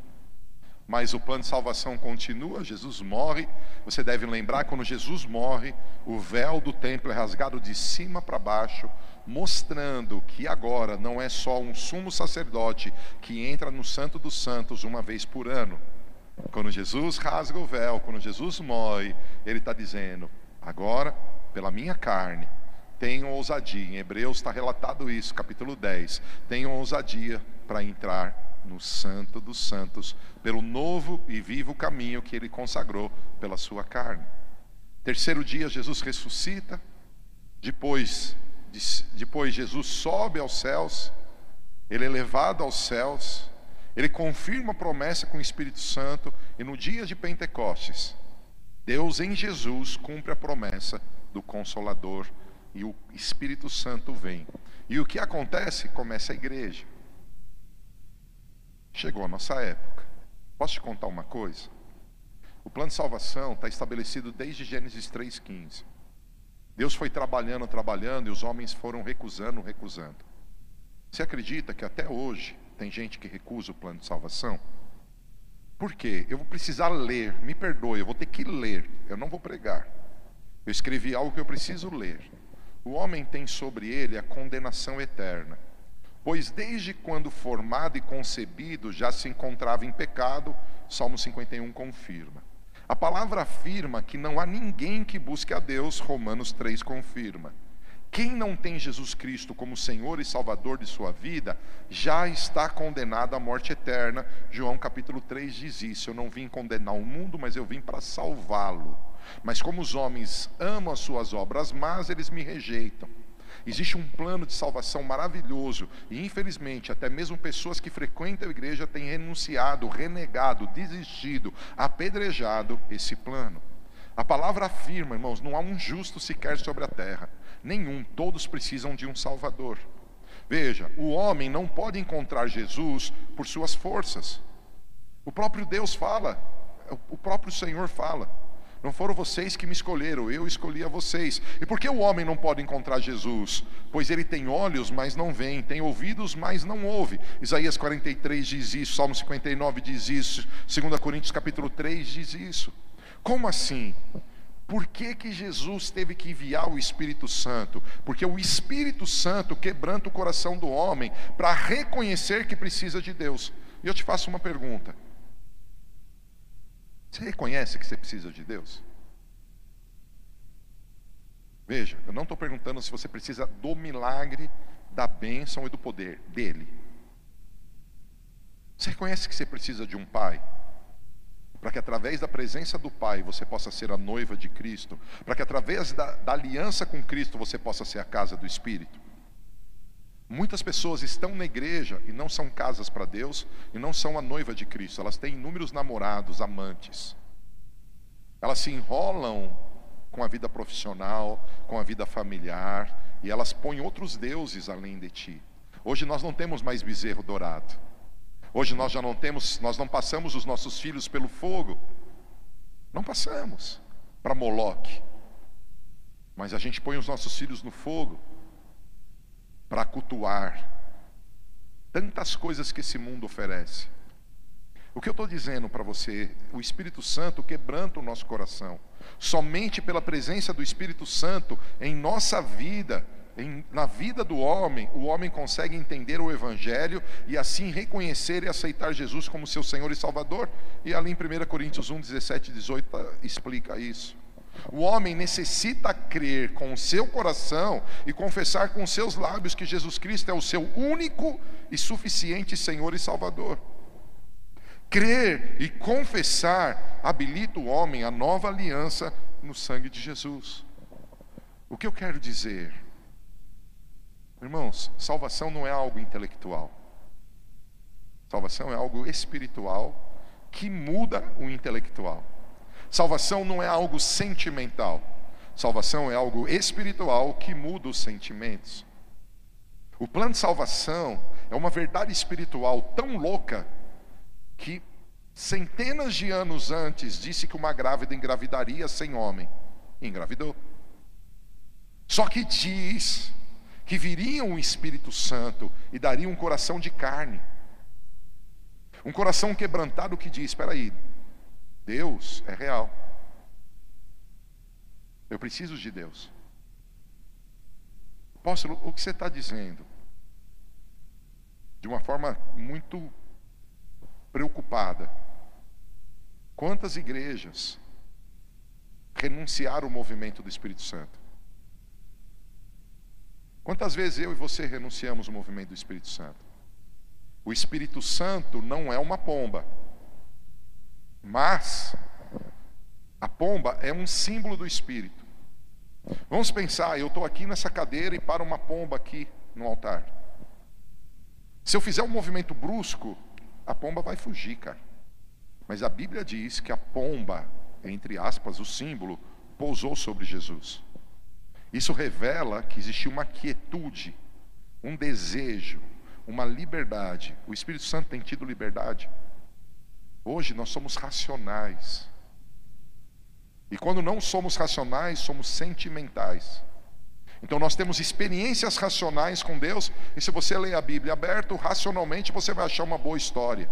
Speaker 1: Mas o plano de salvação continua, Jesus morre. Você deve lembrar, quando Jesus morre, o véu do templo é rasgado de cima para baixo, mostrando que agora não é só um sumo sacerdote que entra no Santo dos Santos uma vez por ano, quando Jesus rasga o véu, quando Jesus morre, ele está dizendo: agora, pela minha carne, tenham ousadia. Em Hebreus está relatado isso, capítulo 10. Tenham ousadia para entrar no Santo dos Santos, pelo novo e vivo caminho que ele consagrou pela sua carne. Terceiro dia, Jesus ressuscita. Depois, depois Jesus sobe aos céus. Ele é levado aos céus. Ele confirma a promessa com o Espírito Santo e no dia de Pentecostes, Deus em Jesus cumpre a promessa do Consolador e o Espírito Santo vem. E o que acontece? Começa a igreja. Chegou a nossa época. Posso te contar uma coisa? O plano de salvação está estabelecido desde Gênesis 3,15. Deus foi trabalhando, trabalhando, e os homens foram recusando, recusando. Você acredita que até hoje tem gente que recusa o plano de salvação. Por quê? Eu vou precisar ler, me perdoe, eu vou ter que ler, eu não vou pregar. Eu escrevi algo que eu preciso ler. O homem tem sobre ele a condenação eterna, pois desde quando formado e concebido já se encontrava em pecado, Salmo 51 confirma. A palavra afirma que não há ninguém que busque a Deus, Romanos 3 confirma. Quem não tem Jesus Cristo como Senhor e Salvador de sua vida, já está condenado à morte eterna. João capítulo 3 diz isso: Eu não vim condenar o mundo, mas eu vim para salvá-lo. Mas como os homens amam as suas obras mas eles me rejeitam. Existe um plano de salvação maravilhoso e, infelizmente, até mesmo pessoas que frequentam a igreja têm renunciado, renegado, desistido, apedrejado esse plano. A palavra afirma, irmãos, não há um justo sequer sobre a terra. Nenhum, todos precisam de um Salvador. Veja, o homem não pode encontrar Jesus por suas forças. O próprio Deus fala, o próprio Senhor fala. Não foram vocês que me escolheram, eu escolhi a vocês. E por que o homem não pode encontrar Jesus? Pois ele tem olhos, mas não vê, tem ouvidos, mas não ouve. Isaías 43 diz isso, Salmo 59 diz isso, 2 Coríntios capítulo 3 diz isso. Como assim? Por que, que Jesus teve que enviar o Espírito Santo? Porque o Espírito Santo quebranta o coração do homem para reconhecer que precisa de Deus. E eu te faço uma pergunta: Você reconhece que você precisa de Deus? Veja, eu não estou perguntando se você precisa do milagre, da bênção e do poder dele. Você reconhece que você precisa de um pai? Para que através da presença do Pai você possa ser a noiva de Cristo, para que através da, da, aliança com Cristo você possa ser a casa do Espírito. Muitas pessoas estão na igreja e não são casas para Deus e não são a noiva de Cristo, elas têm inúmeros namorados, amantes. Elas se enrolam com a vida profissional, com a vida familiar e elas põem outros deuses além de ti. Hoje nós não temos mais bezerro dourado. Hoje nós já não temos, nós não passamos os nossos filhos pelo fogo. Não passamos para Moloque. Mas a gente põe os nossos filhos no fogo para cultuar tantas coisas que esse mundo oferece. O que eu estou dizendo para você, o Espírito Santo quebranta o nosso coração. Somente pela presença do Espírito Santo em nossa vida, em, na vida do homem, o homem consegue entender o Evangelho e assim reconhecer e aceitar Jesus como seu Senhor e Salvador. E ali em 1 Coríntios 1, 17 e 18 tá, explica isso. O homem necessita crer com o seu coração e confessar com seus lábios que Jesus Cristo é o seu único e suficiente Senhor e Salvador. Crer e confessar habilita o homem à nova aliança no sangue de Jesus. O que eu quero dizer? Irmãos, salvação não é algo intelectual. Salvação é algo espiritual que muda o intelectual. Salvação não é algo sentimental. Salvação é algo espiritual que muda os sentimentos. O plano de salvação é uma verdade espiritual tão louca que centenas de anos antes disse que uma grávida engravidaria sem homem. Engravidou. Só que diz que viria um Espírito Santo e daria um coração de carne. Um coração quebrantado que diz: espera aí, Deus é real. Eu preciso de Deus. Apóstolo, o que você está dizendo? De uma forma muito preocupada. Quantas igrejas renunciaram ao movimento do Espírito Santo? Quantas vezes eu e você renunciamos ao movimento do Espírito Santo? O Espírito Santo não é uma pomba, mas a pomba é um símbolo do Espírito. Vamos pensar, eu estou aqui nessa cadeira e para uma pomba aqui no altar. Se eu fizer um movimento brusco, a pomba vai fugir, cara. Mas a Bíblia diz que a pomba, entre aspas, o símbolo, pousou sobre Jesus. Isso revela que existia uma quietude, um desejo, uma liberdade. O Espírito Santo tem tido liberdade. Hoje nós somos racionais. E quando não somos racionais, somos sentimentais. Então nós temos experiências racionais com Deus, e se você ler a Bíblia aberto, racionalmente você vai achar uma boa história.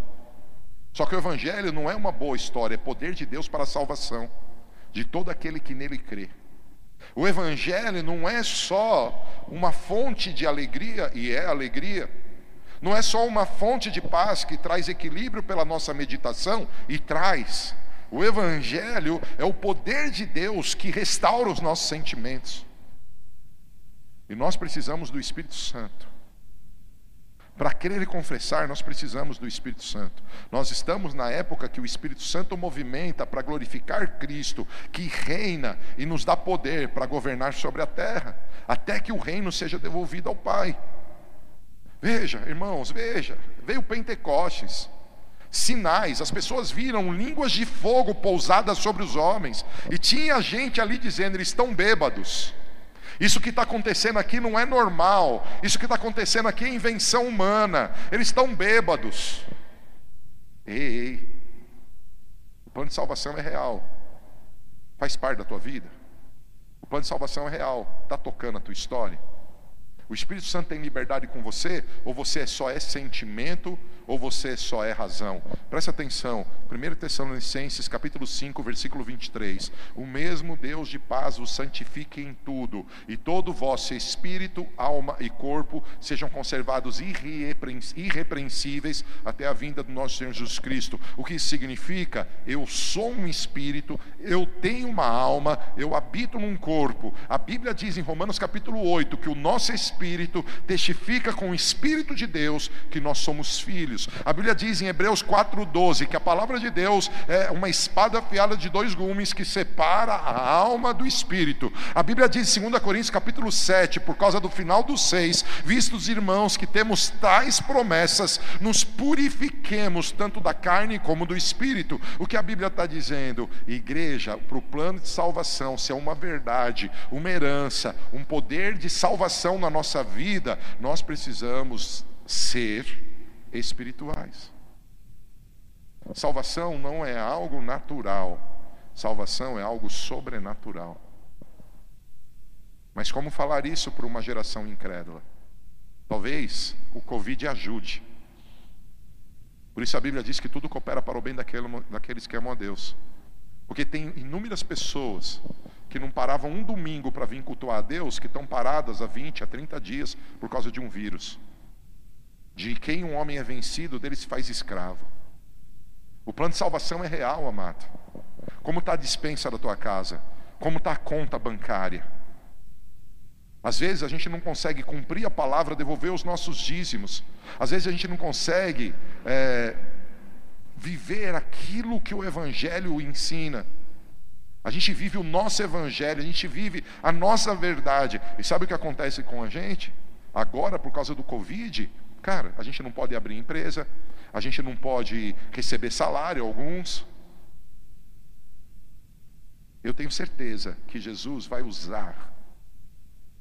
Speaker 1: Só que o Evangelho não é uma boa história, é poder de Deus para a salvação de todo aquele que nele crê. O Evangelho não é só uma fonte de alegria, e é alegria, não é só uma fonte de paz que traz equilíbrio pela nossa meditação, e traz. O Evangelho é o poder de Deus que restaura os nossos sentimentos. E nós precisamos do Espírito Santo. Para crer e confessar, nós precisamos do Espírito Santo. Nós estamos na época que o Espírito Santo movimenta para glorificar Cristo, que reina e nos dá poder para governar sobre a terra, até que o reino seja devolvido ao Pai. Veja, irmãos, veja, veio Pentecostes, sinais, as pessoas viram línguas de fogo pousadas sobre os homens, e tinha gente ali dizendo: eles estão bêbados. Isso que está acontecendo aqui não é normal. Isso que está acontecendo aqui é invenção humana. Eles estão bêbados. Ei, ei. O plano de salvação é real. Faz parte da tua vida. O plano de salvação é real. Está tocando a tua história. O Espírito Santo tem liberdade com você, ou você só é sentimento, ou você só é razão. Preste atenção, 1 Tessalonicenses capítulo 5, versículo 23. O mesmo Deus de paz os santifique em tudo, e todo o vosso espírito, alma e corpo sejam conservados irrepreensíveis até a vinda do nosso Senhor Jesus Cristo. O que significa? Eu sou um espírito, eu tenho uma alma, eu habito num corpo. A Bíblia diz em Romanos capítulo 8 que o nosso espírito Espírito testifica com o Espírito de Deus que nós somos filhos. A Bíblia diz em Hebreus 4,12 que a palavra de Deus é uma espada afiada de dois gumes que separa a alma do Espírito. A Bíblia diz em 2 Coríntios capítulo 7, por causa do final do 6, vistos irmãos que temos tais promessas, nos purifiquemos tanto da carne como do Espírito. O que a Bíblia está dizendo? Igreja, para o plano de salvação, se é uma verdade, uma herança, um poder de salvação na nossa nossa vida, nós precisamos ser espirituais. Salvação não é algo natural, salvação é algo sobrenatural. Mas como falar isso para uma geração incrédula? Talvez o Covid ajude. Por isso a Bíblia diz que tudo coopera para o bem daqueles que amam a Deus. Porque tem inúmeras pessoas que não paravam um domingo para vir cultuar a Deus, que estão paradas há 20, a 30 dias por causa de um vírus. De quem um homem é vencido, dele se faz escravo. O plano de salvação é real, amado. Como está a dispensa da tua casa? Como está a conta bancária? Às vezes a gente não consegue cumprir a palavra, devolver os nossos dízimos. Às vezes a gente não consegue é, viver aquilo que o Evangelho ensina. A gente vive o nosso Evangelho, a gente vive a nossa verdade. E sabe o que acontece com a gente? Agora, por causa do Covid, cara, a gente não pode abrir empresa, a gente não pode receber salário, alguns. Eu tenho certeza que Jesus vai usar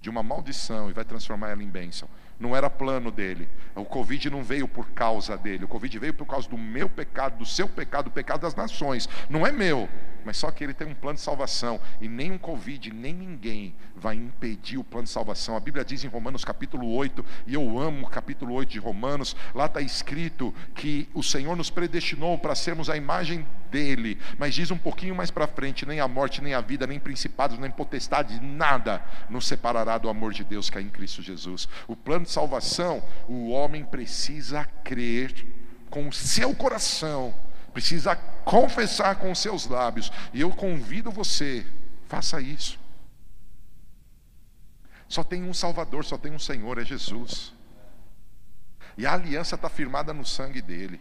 Speaker 1: de uma maldição e vai transformar ela em bênção. Não era plano dele. O Covid não veio por causa dele. O Covid veio por causa do meu pecado, do seu pecado, do pecado das nações. Não é meu, mas só que ele tem um plano de salvação. E nem um Covid, nem ninguém vai impedir o plano de salvação. A Bíblia diz em Romanos capítulo 8, e eu amo o capítulo 8 de Romanos, lá está escrito que o Senhor nos predestinou para sermos a imagem dele. Mas diz um pouquinho mais para frente: nem a morte, nem a vida, nem principados, nem potestade, nada nos separará do amor de Deus que é em Cristo Jesus. O plano de salvação, o homem precisa crer com o seu coração, precisa confessar com os seus lábios. E eu convido você, faça isso. Só tem um Salvador, só tem um Senhor, é Jesus. E a aliança está firmada no sangue dele.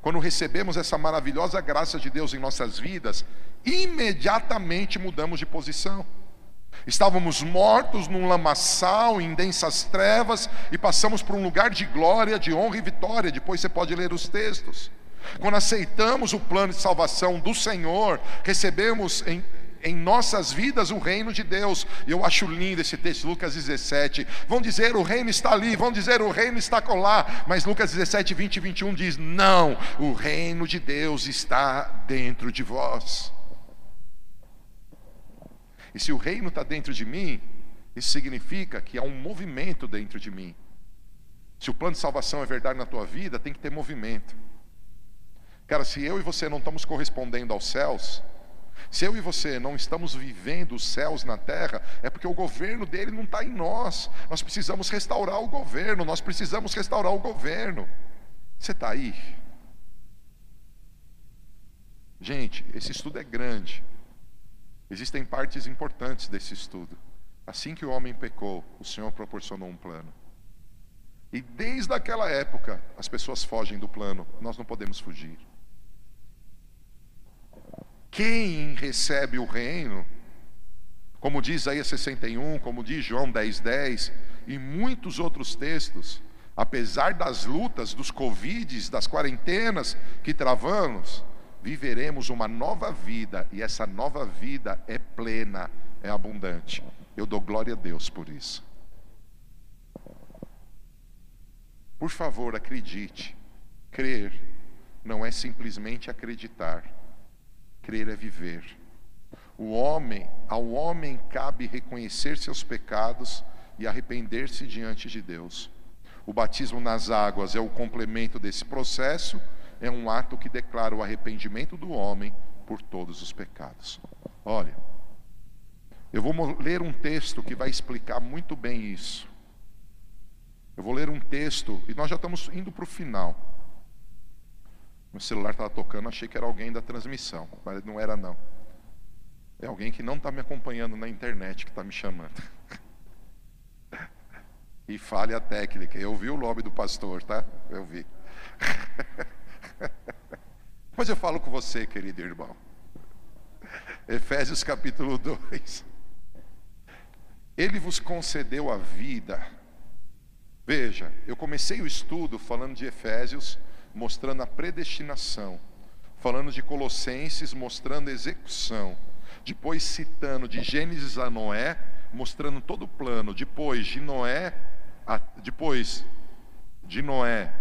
Speaker 1: Quando recebemos essa maravilhosa graça de Deus em nossas vidas, imediatamente mudamos de posição. Estávamos mortos num lamaçal, em densas trevas, e passamos por um lugar de glória, de honra e vitória. Depois você pode ler os textos. Quando aceitamos o plano de salvação do Senhor, recebemos em, em nossas vidas o reino de Deus. Eu acho lindo esse texto, Lucas 17. Vão dizer o reino está ali, vão dizer o reino está lá. Mas Lucas 17, 20 e 21 diz: Não, o reino de Deus está dentro de vós. E se o reino está dentro de mim, isso significa que há um movimento dentro de mim. Se o plano de salvação é verdade na tua vida, tem que ter movimento. Cara, se eu e você não estamos correspondendo aos céus, se eu e você não estamos vivendo os céus na terra, é porque o governo dele não está em nós. Nós precisamos restaurar o governo, nós precisamos restaurar o governo. Você está aí? Gente, esse estudo é grande. Existem partes importantes desse estudo. Assim que o homem pecou, o Senhor proporcionou um plano. E desde aquela época, as pessoas fogem do plano, nós não podemos fugir. Quem recebe o reino, como diz Isaías 61, como diz João 10, 10, e muitos outros textos, apesar das lutas, dos covides, das quarentenas que travamos, viveremos uma nova vida e essa nova vida é plena, é abundante. Eu dou glória a Deus por isso. Por favor, acredite. Crer não é simplesmente acreditar. Crer é viver. O homem, ao homem cabe reconhecer seus pecados e arrepender-se diante de Deus. O batismo nas águas é o complemento desse processo é um ato que declara o arrependimento do homem por todos os pecados. Olha, eu vou ler um texto que vai explicar muito bem isso. Eu vou ler um texto, e nós já estamos indo para o final. Meu celular estava tocando, achei que era alguém da transmissão, mas não era não. É alguém que não está me acompanhando na internet que está me chamando. e fale a técnica. Eu vi o lobby do pastor, tá? Eu vi. Mas eu falo com você, querido irmão. Efésios capítulo 2. Ele vos concedeu a vida. Veja, eu comecei o estudo falando de Efésios, mostrando a predestinação, falando de Colossenses, mostrando a execução, depois citando de Gênesis a Noé, mostrando todo o plano, depois de Noé, a, depois de Noé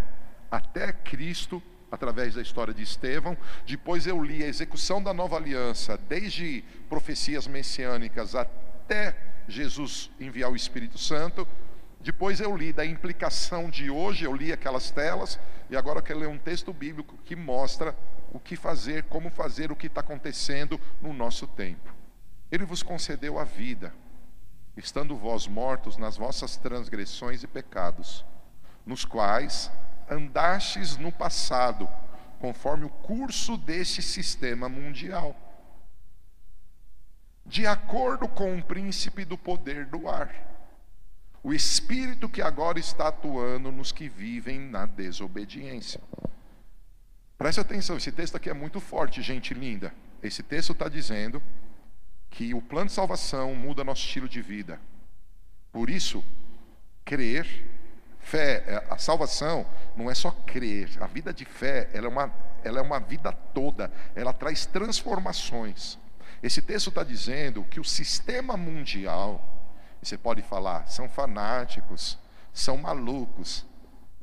Speaker 1: até Cristo, através da história de Estevão. Depois eu li a execução da nova aliança, desde profecias messiânicas até Jesus enviar o Espírito Santo. Depois eu li da implicação de hoje, eu li aquelas telas, e agora eu quero ler um texto bíblico que mostra o que fazer, como fazer, o que está acontecendo no nosso tempo. Ele vos concedeu a vida, estando vós mortos nas vossas transgressões e pecados, nos quais andastes no passado, conforme o curso deste sistema mundial, de acordo com o príncipe do poder do ar o espírito que agora está atuando nos que vivem na desobediência. Preste atenção, esse texto aqui é muito forte, gente linda. Esse texto está dizendo que o plano de salvação muda nosso estilo de vida. Por isso, crer, fé, é, a salvação não é só crer. A vida de fé, ela é uma, ela é uma vida toda. Ela traz transformações. Esse texto está dizendo que o sistema mundial e você pode falar, são fanáticos, são malucos.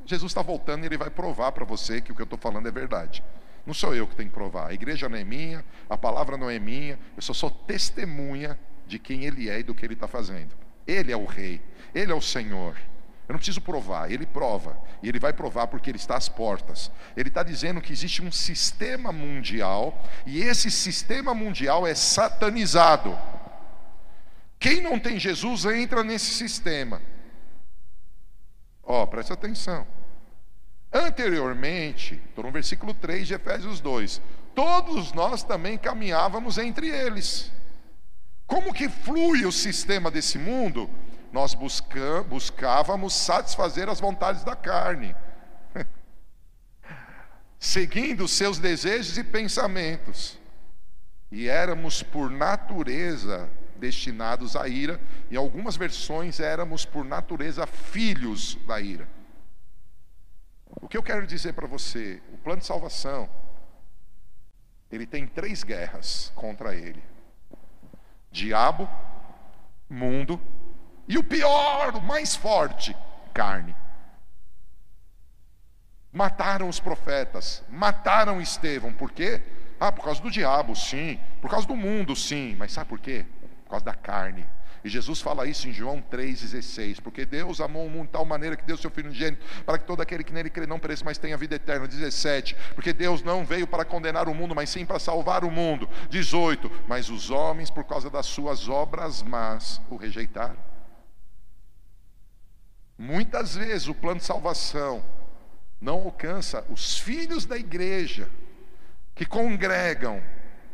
Speaker 1: Jesus está voltando e ele vai provar para você que o que eu estou falando é verdade. Não sou eu que tenho que provar. A igreja não é minha, a palavra não é minha, eu só sou testemunha de quem ele é e do que ele está fazendo. Ele é o rei, ele é o Senhor. Eu não preciso provar, ele prova. E ele vai provar porque ele está às portas. Ele está dizendo que existe um sistema mundial, e esse sistema mundial é satanizado. Quem não tem Jesus entra nesse sistema. Ó, oh, presta atenção. Anteriormente, estou no versículo 3 de Efésios 2, todos nós também caminhávamos entre eles. Como que flui o sistema desse mundo? Nós busca, buscávamos satisfazer as vontades da carne, seguindo seus desejos e pensamentos, e éramos por natureza destinados à ira, em algumas versões éramos por natureza filhos da ira. O que eu quero dizer para você, o plano de salvação, ele tem três guerras contra ele: diabo, mundo e o pior, o mais forte, carne. Mataram os profetas, mataram Estevão, por quê? Ah, por causa do diabo, sim. Por causa do mundo, sim. Mas sabe por quê? Por causa da carne. E Jesus fala isso em João 3,16, porque Deus amou o mundo de tal maneira que deu seu Filho unigênito, para que todo aquele que nele crê não pereça, mas tenha vida eterna. 17, porque Deus não veio para condenar o mundo, mas sim para salvar o mundo. 18, mas os homens, por causa das suas obras más, o rejeitaram. Muitas vezes o plano de salvação não alcança os filhos da igreja que congregam,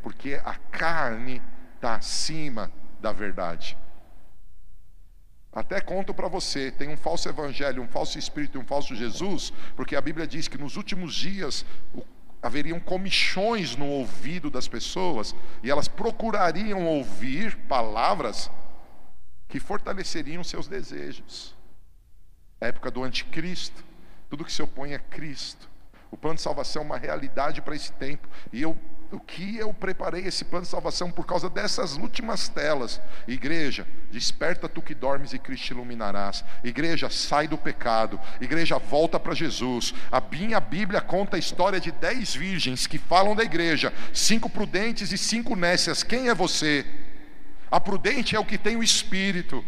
Speaker 1: porque a carne está acima da verdade. Até conto para você, tem um falso evangelho, um falso espírito e um falso Jesus, porque a Bíblia diz que nos últimos dias haveriam comichões no ouvido das pessoas e elas procurariam ouvir palavras que fortaleceriam seus desejos. A época do anticristo, tudo que se opõe a Cristo. O plano de salvação é uma realidade para esse tempo e eu o que eu preparei esse plano de salvação por causa dessas últimas telas. Igreja, desperta tu que dormes e Cristo iluminarás. Igreja, sai do pecado. Igreja, volta para Jesus. A minha Bíblia conta a história de dez virgens que falam da igreja, cinco prudentes e cinco nécias. Quem é você? A prudente é o que tem o espírito.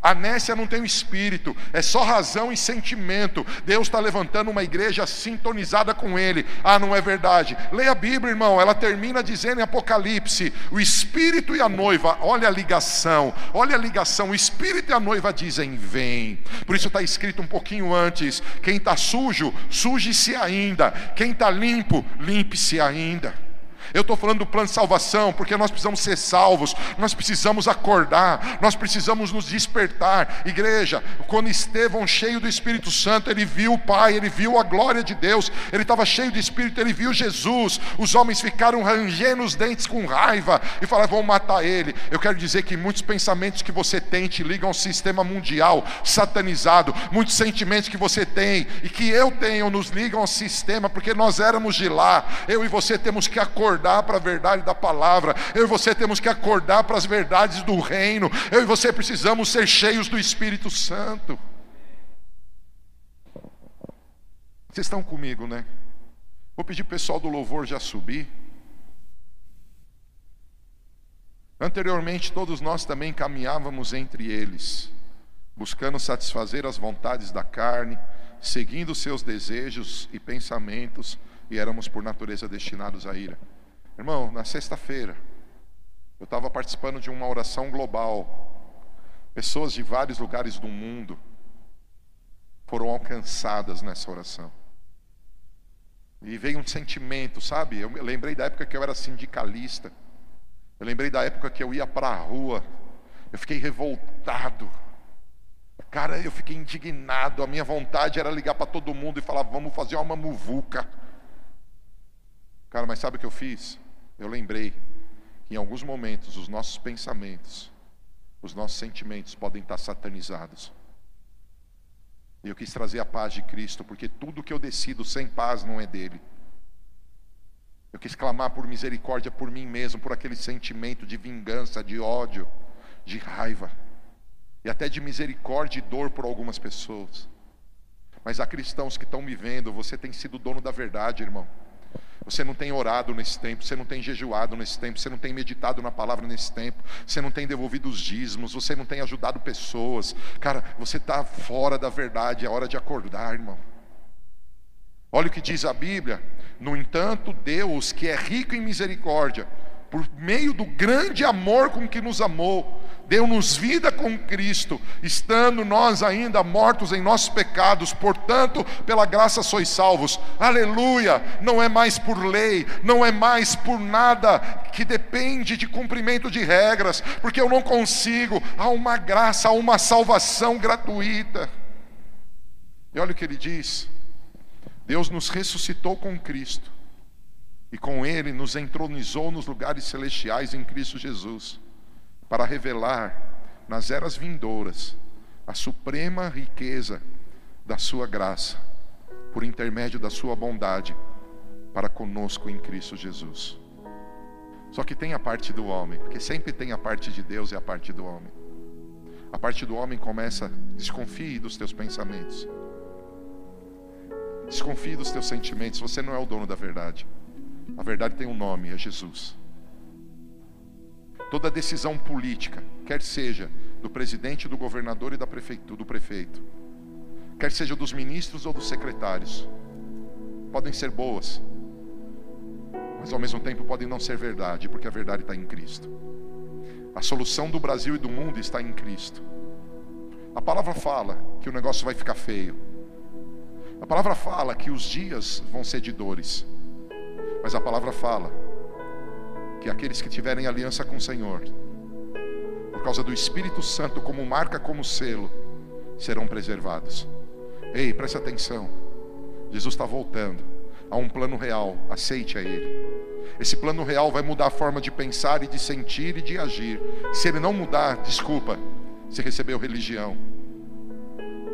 Speaker 1: A Nécia não tem o espírito, é só razão e sentimento. Deus está levantando uma igreja sintonizada com Ele. Ah, não é verdade. Leia a Bíblia, irmão, ela termina dizendo em Apocalipse: o espírito e a noiva, olha a ligação, olha a ligação. O espírito e a noiva dizem: vem. Por isso está escrito um pouquinho antes: quem está sujo, suje-se ainda. Quem está limpo, limpe-se ainda. Eu estou falando do plano de salvação, porque nós precisamos ser salvos, nós precisamos acordar, nós precisamos nos despertar. Igreja, quando Estevão, cheio do Espírito Santo, ele viu o Pai, ele viu a glória de Deus, ele estava cheio de Espírito, ele viu Jesus. Os homens ficaram rangendo os dentes com raiva e falaram: vão matar ele. Eu quero dizer que muitos pensamentos que você tem te ligam ao sistema mundial satanizado, muitos sentimentos que você tem e que eu tenho nos ligam ao sistema, porque nós éramos de lá. Eu e você temos que acordar acordar para a verdade da palavra, eu e você temos que acordar para as verdades do reino, eu e você precisamos ser cheios do Espírito Santo. Vocês estão comigo, né? Vou pedir o pessoal do louvor já subir. Anteriormente, todos nós também caminhávamos entre eles, buscando satisfazer as vontades da carne, seguindo seus desejos e pensamentos, e éramos por natureza destinados à ira. Irmão, na sexta-feira, eu estava participando de uma oração global. Pessoas de vários lugares do mundo foram alcançadas nessa oração. E veio um sentimento, sabe? Eu lembrei da época que eu era sindicalista. Eu lembrei da época que eu ia para a rua. Eu fiquei revoltado. Cara, eu fiquei indignado. A minha vontade era ligar para todo mundo e falar: vamos fazer uma muvuca. Cara, mas sabe o que eu fiz? Eu lembrei que em alguns momentos os nossos pensamentos, os nossos sentimentos podem estar satanizados. E eu quis trazer a paz de Cristo, porque tudo que eu decido sem paz não é dele. Eu quis clamar por misericórdia por mim mesmo, por aquele sentimento de vingança, de ódio, de raiva, e até de misericórdia e dor por algumas pessoas. Mas há cristãos que estão me vendo, você tem sido dono da verdade, irmão. Você não tem orado nesse tempo, você não tem jejuado nesse tempo, você não tem meditado na palavra nesse tempo, você não tem devolvido os dízimos, você não tem ajudado pessoas. Cara, você está fora da verdade, é hora de acordar, irmão. Olha o que diz a Bíblia. No entanto, Deus, que é rico em misericórdia, por meio do grande amor com que nos amou, deu-nos vida com Cristo, estando nós ainda mortos em nossos pecados, portanto, pela graça sois salvos. Aleluia! Não é mais por lei, não é mais por nada que depende de cumprimento de regras, porque eu não consigo. Há uma graça, há uma salvação gratuita. E olha o que ele diz: Deus nos ressuscitou com Cristo e com Ele nos entronizou nos lugares celestiais em Cristo Jesus, para revelar nas eras vindouras a suprema riqueza da Sua graça, por intermédio da Sua bondade, para conosco em Cristo Jesus. Só que tem a parte do homem, porque sempre tem a parte de Deus e a parte do homem. A parte do homem começa, desconfie dos teus pensamentos. Desconfie dos teus sentimentos, você não é o dono da verdade. A verdade tem um nome, é Jesus. Toda decisão política, quer seja do presidente, do governador e da prefeitura, do prefeito, quer seja dos ministros ou dos secretários, podem ser boas, mas ao mesmo tempo podem não ser verdade, porque a verdade está em Cristo. A solução do Brasil e do mundo está em Cristo. A palavra fala que o negócio vai ficar feio. A palavra fala que os dias vão ser de dores. Mas a palavra fala que aqueles que tiverem aliança com o Senhor, por causa do Espírito Santo como marca, como selo, serão preservados. Ei, preste atenção. Jesus está voltando. Há um plano real, aceite a Ele. Esse plano real vai mudar a forma de pensar e de sentir e de agir. Se ele não mudar, desculpa, você recebeu religião.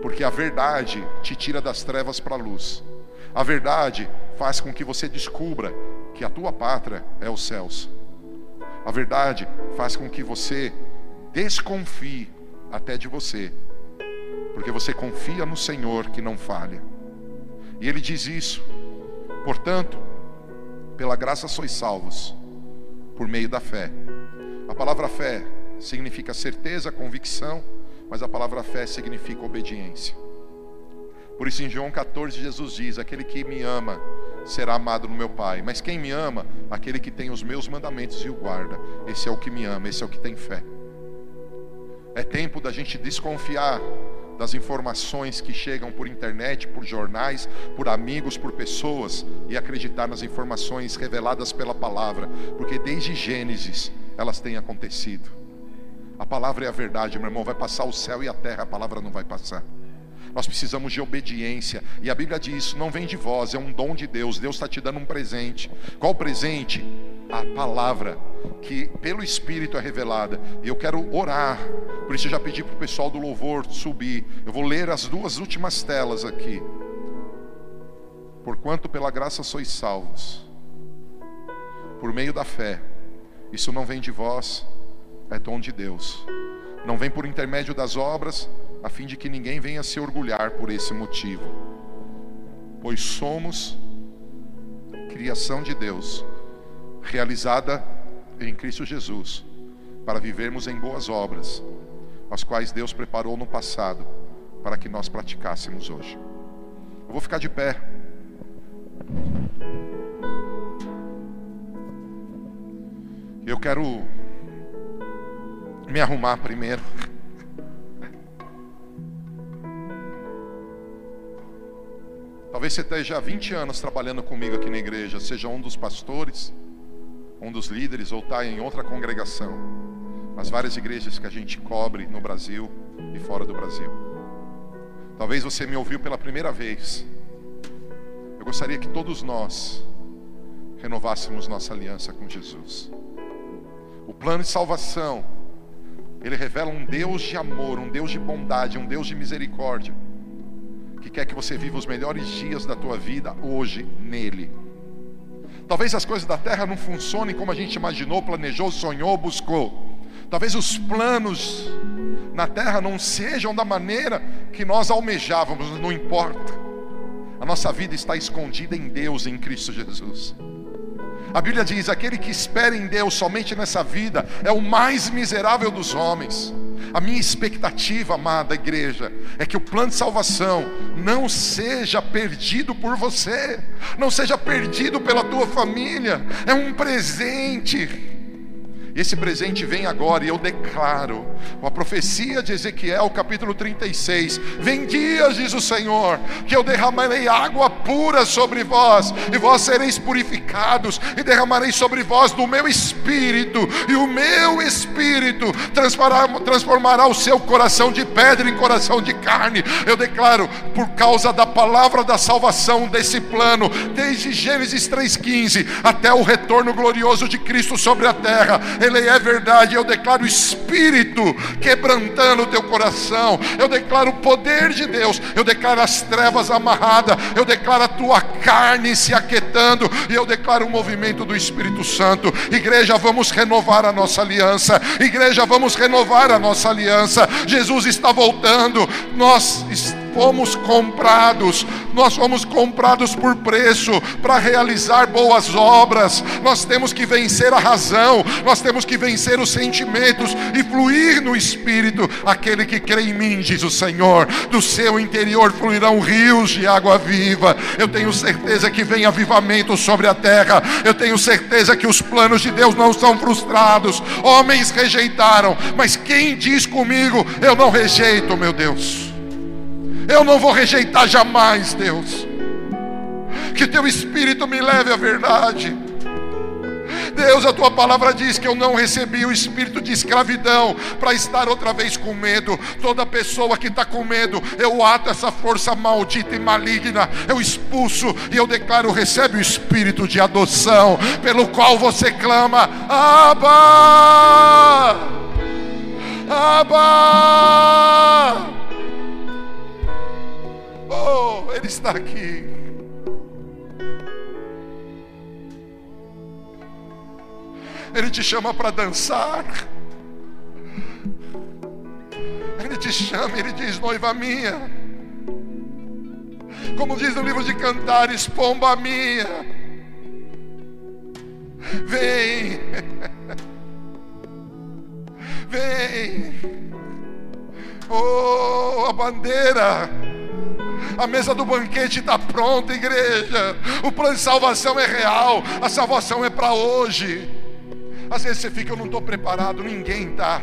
Speaker 1: Porque a verdade te tira das trevas para a luz. A verdade faz com que você descubra que a tua pátria é os céus. A verdade faz com que você desconfie até de você, porque você confia no Senhor que não falha. E ele diz isso. Portanto, pela graça sois salvos, por meio da fé. A palavra fé significa certeza, convicção, mas a palavra fé significa obediência. Por isso em João 14 Jesus diz: Aquele que me ama será amado no meu Pai. Mas quem me ama, aquele que tem os meus mandamentos e o guarda, esse é o que me ama, esse é o que tem fé. É tempo da gente desconfiar das informações que chegam por internet, por jornais, por amigos, por pessoas e acreditar nas informações reveladas pela palavra, porque desde Gênesis elas têm acontecido. A palavra é a verdade, meu irmão, vai passar o céu e a terra, a palavra não vai passar. Nós precisamos de obediência. E a Bíblia diz: não vem de vós, é um dom de Deus. Deus está te dando um presente. Qual presente? A palavra que pelo Espírito é revelada. E eu quero orar. Por isso eu já pedi para o pessoal do louvor subir. Eu vou ler as duas últimas telas aqui. Porquanto pela graça sois salvos, por meio da fé. Isso não vem de vós, é dom de Deus. Não vem por intermédio das obras, a fim de que ninguém venha se orgulhar por esse motivo. Pois somos criação de Deus, realizada em Cristo Jesus, para vivermos em boas obras, as quais Deus preparou no passado para que nós praticássemos hoje. Eu vou ficar de pé. Eu quero me arrumar primeiro. Talvez você esteja há 20 anos trabalhando comigo aqui na igreja, seja um dos pastores, um dos líderes, ou está em outra congregação. As várias igrejas que a gente cobre no Brasil e fora do Brasil. Talvez você me ouviu pela primeira vez. Eu gostaria que todos nós renovássemos nossa aliança com Jesus. O plano de salvação, ele revela um Deus de amor, um Deus de bondade, um Deus de misericórdia que quer que você viva os melhores dias da tua vida hoje nele. Talvez as coisas da terra não funcionem como a gente imaginou, planejou, sonhou, buscou. Talvez os planos na terra não sejam da maneira que nós almejávamos, não importa. A nossa vida está escondida em Deus, em Cristo Jesus. A Bíblia diz: aquele que espera em Deus somente nessa vida é o mais miserável dos homens. A minha expectativa, amada igreja, é que o plano de salvação não seja perdido por você, não seja perdido pela tua família, é um presente esse presente vem agora e eu declaro, a profecia de Ezequiel, capítulo 36: Vem dias, diz o Senhor, que eu derramarei água pura sobre vós, e vós sereis purificados, e derramarei sobre vós do meu espírito, e o meu espírito transformará, transformará o seu coração de pedra em coração de carne. Eu declaro, por causa da palavra da salvação desse plano, desde Gênesis 3,15 até o retorno glorioso de Cristo sobre a terra ele é verdade. Eu declaro o Espírito quebrantando o teu coração. Eu declaro o poder de Deus. Eu declaro as trevas amarradas. Eu declaro a tua carne se aquietando. E eu declaro o movimento do Espírito Santo. Igreja, vamos renovar a nossa aliança. Igreja, vamos renovar a nossa aliança. Jesus está voltando. Nós estamos fomos comprados, nós fomos comprados por preço para realizar boas obras. Nós temos que vencer a razão, nós temos que vencer os sentimentos e fluir no espírito. Aquele que crê em mim, diz o Senhor, do seu interior fluirão rios de água viva. Eu tenho certeza que vem avivamento sobre a terra. Eu tenho certeza que os planos de Deus não são frustrados. Homens rejeitaram, mas quem diz comigo, eu não rejeito, meu Deus. Eu não vou rejeitar jamais, Deus. Que teu espírito me leve à verdade. Deus, a tua palavra diz que eu não recebi o espírito de escravidão para estar outra vez com medo. Toda pessoa que está com medo, eu ato essa força maldita e maligna, eu expulso e eu declaro: recebe o espírito de adoção, pelo qual você clama, Abba, Abba. Oh, Ele está aqui. Ele te chama para dançar. Ele te chama, ele diz: noiva minha. Como diz no livro de Cantares, pomba minha. Vem. Vem. Oh, a bandeira a mesa do banquete está pronta, igreja. O plano de salvação é real. A salvação é para hoje. Às vezes você fica, eu não estou preparado. Ninguém está.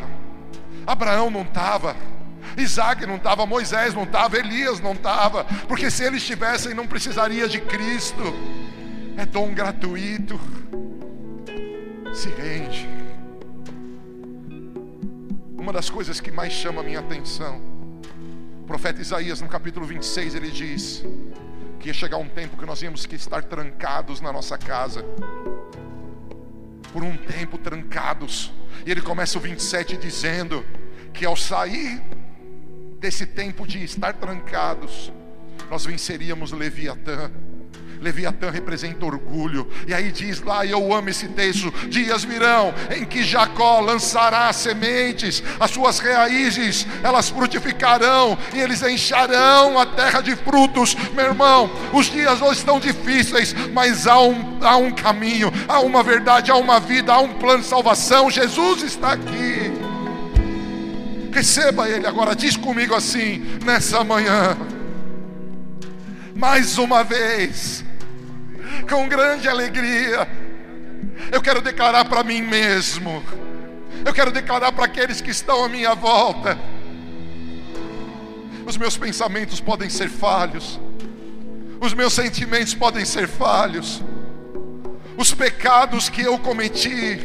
Speaker 1: Abraão não estava. Isaac não estava, Moisés não estava, Elias não estava, porque se eles estivessem, não precisaria de Cristo, é dom gratuito. Se rende. Uma das coisas que mais chama a minha atenção o profeta Isaías, no capítulo 26, ele diz que ia chegar um tempo que nós íamos que estar trancados na nossa casa. Por um tempo trancados. E ele começa o 27 dizendo que ao sair desse tempo de estar trancados, nós venceríamos Leviatã Leviatã representa orgulho. E aí diz lá, eu amo esse texto: dias virão em que Jacó lançará sementes, as suas raízes elas frutificarão e eles encharão a terra de frutos. Meu irmão, os dias hoje estão difíceis, mas há um, há um caminho, há uma verdade, há uma vida, há um plano de salvação. Jesus está aqui. Receba Ele agora, diz comigo assim, nessa manhã. Mais uma vez, com grande alegria, eu quero declarar para mim mesmo, eu quero declarar para aqueles que estão à minha volta. Os meus pensamentos podem ser falhos, os meus sentimentos podem ser falhos, os pecados que eu cometi,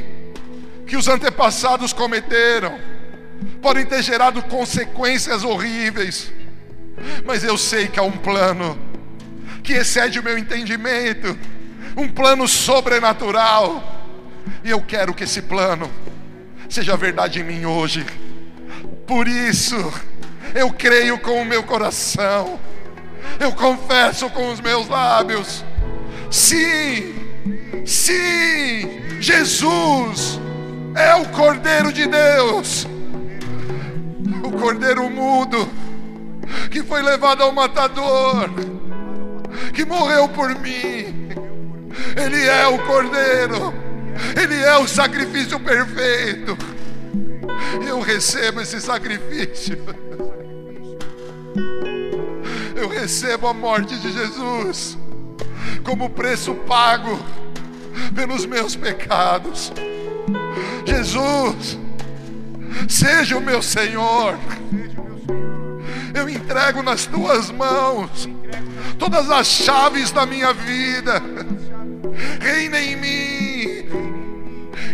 Speaker 1: que os antepassados cometeram, podem ter gerado consequências horríveis, mas eu sei que há um plano que excede o meu entendimento, um plano sobrenatural, e eu quero que esse plano seja verdade em mim hoje. Por isso, eu creio com o meu coração, eu confesso com os meus lábios, sim, sim, Jesus é o Cordeiro de Deus, o Cordeiro mudo, que foi levado ao matador, que morreu por mim, Ele é o Cordeiro, Ele é o sacrifício perfeito, eu recebo esse sacrifício. Eu recebo a morte de Jesus como preço pago pelos meus pecados. Jesus, seja o meu Senhor. Eu entrego nas tuas mãos todas as chaves da minha vida. Reina em mim.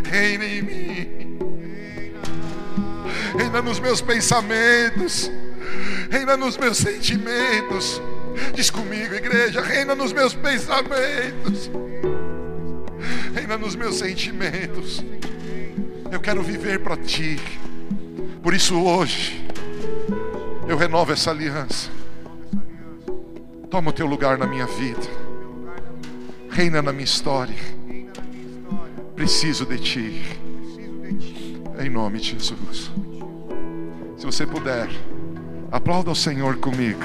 Speaker 1: Reina em mim. Reina nos meus pensamentos. Reina nos meus sentimentos. Diz comigo, igreja, reina nos meus pensamentos. Reina nos meus sentimentos. Eu quero viver para ti. Por isso hoje eu renovo essa aliança. Toma o teu lugar na minha vida. Reina na minha história. Preciso de ti. Em nome de Jesus. Se você puder, aplauda o Senhor comigo.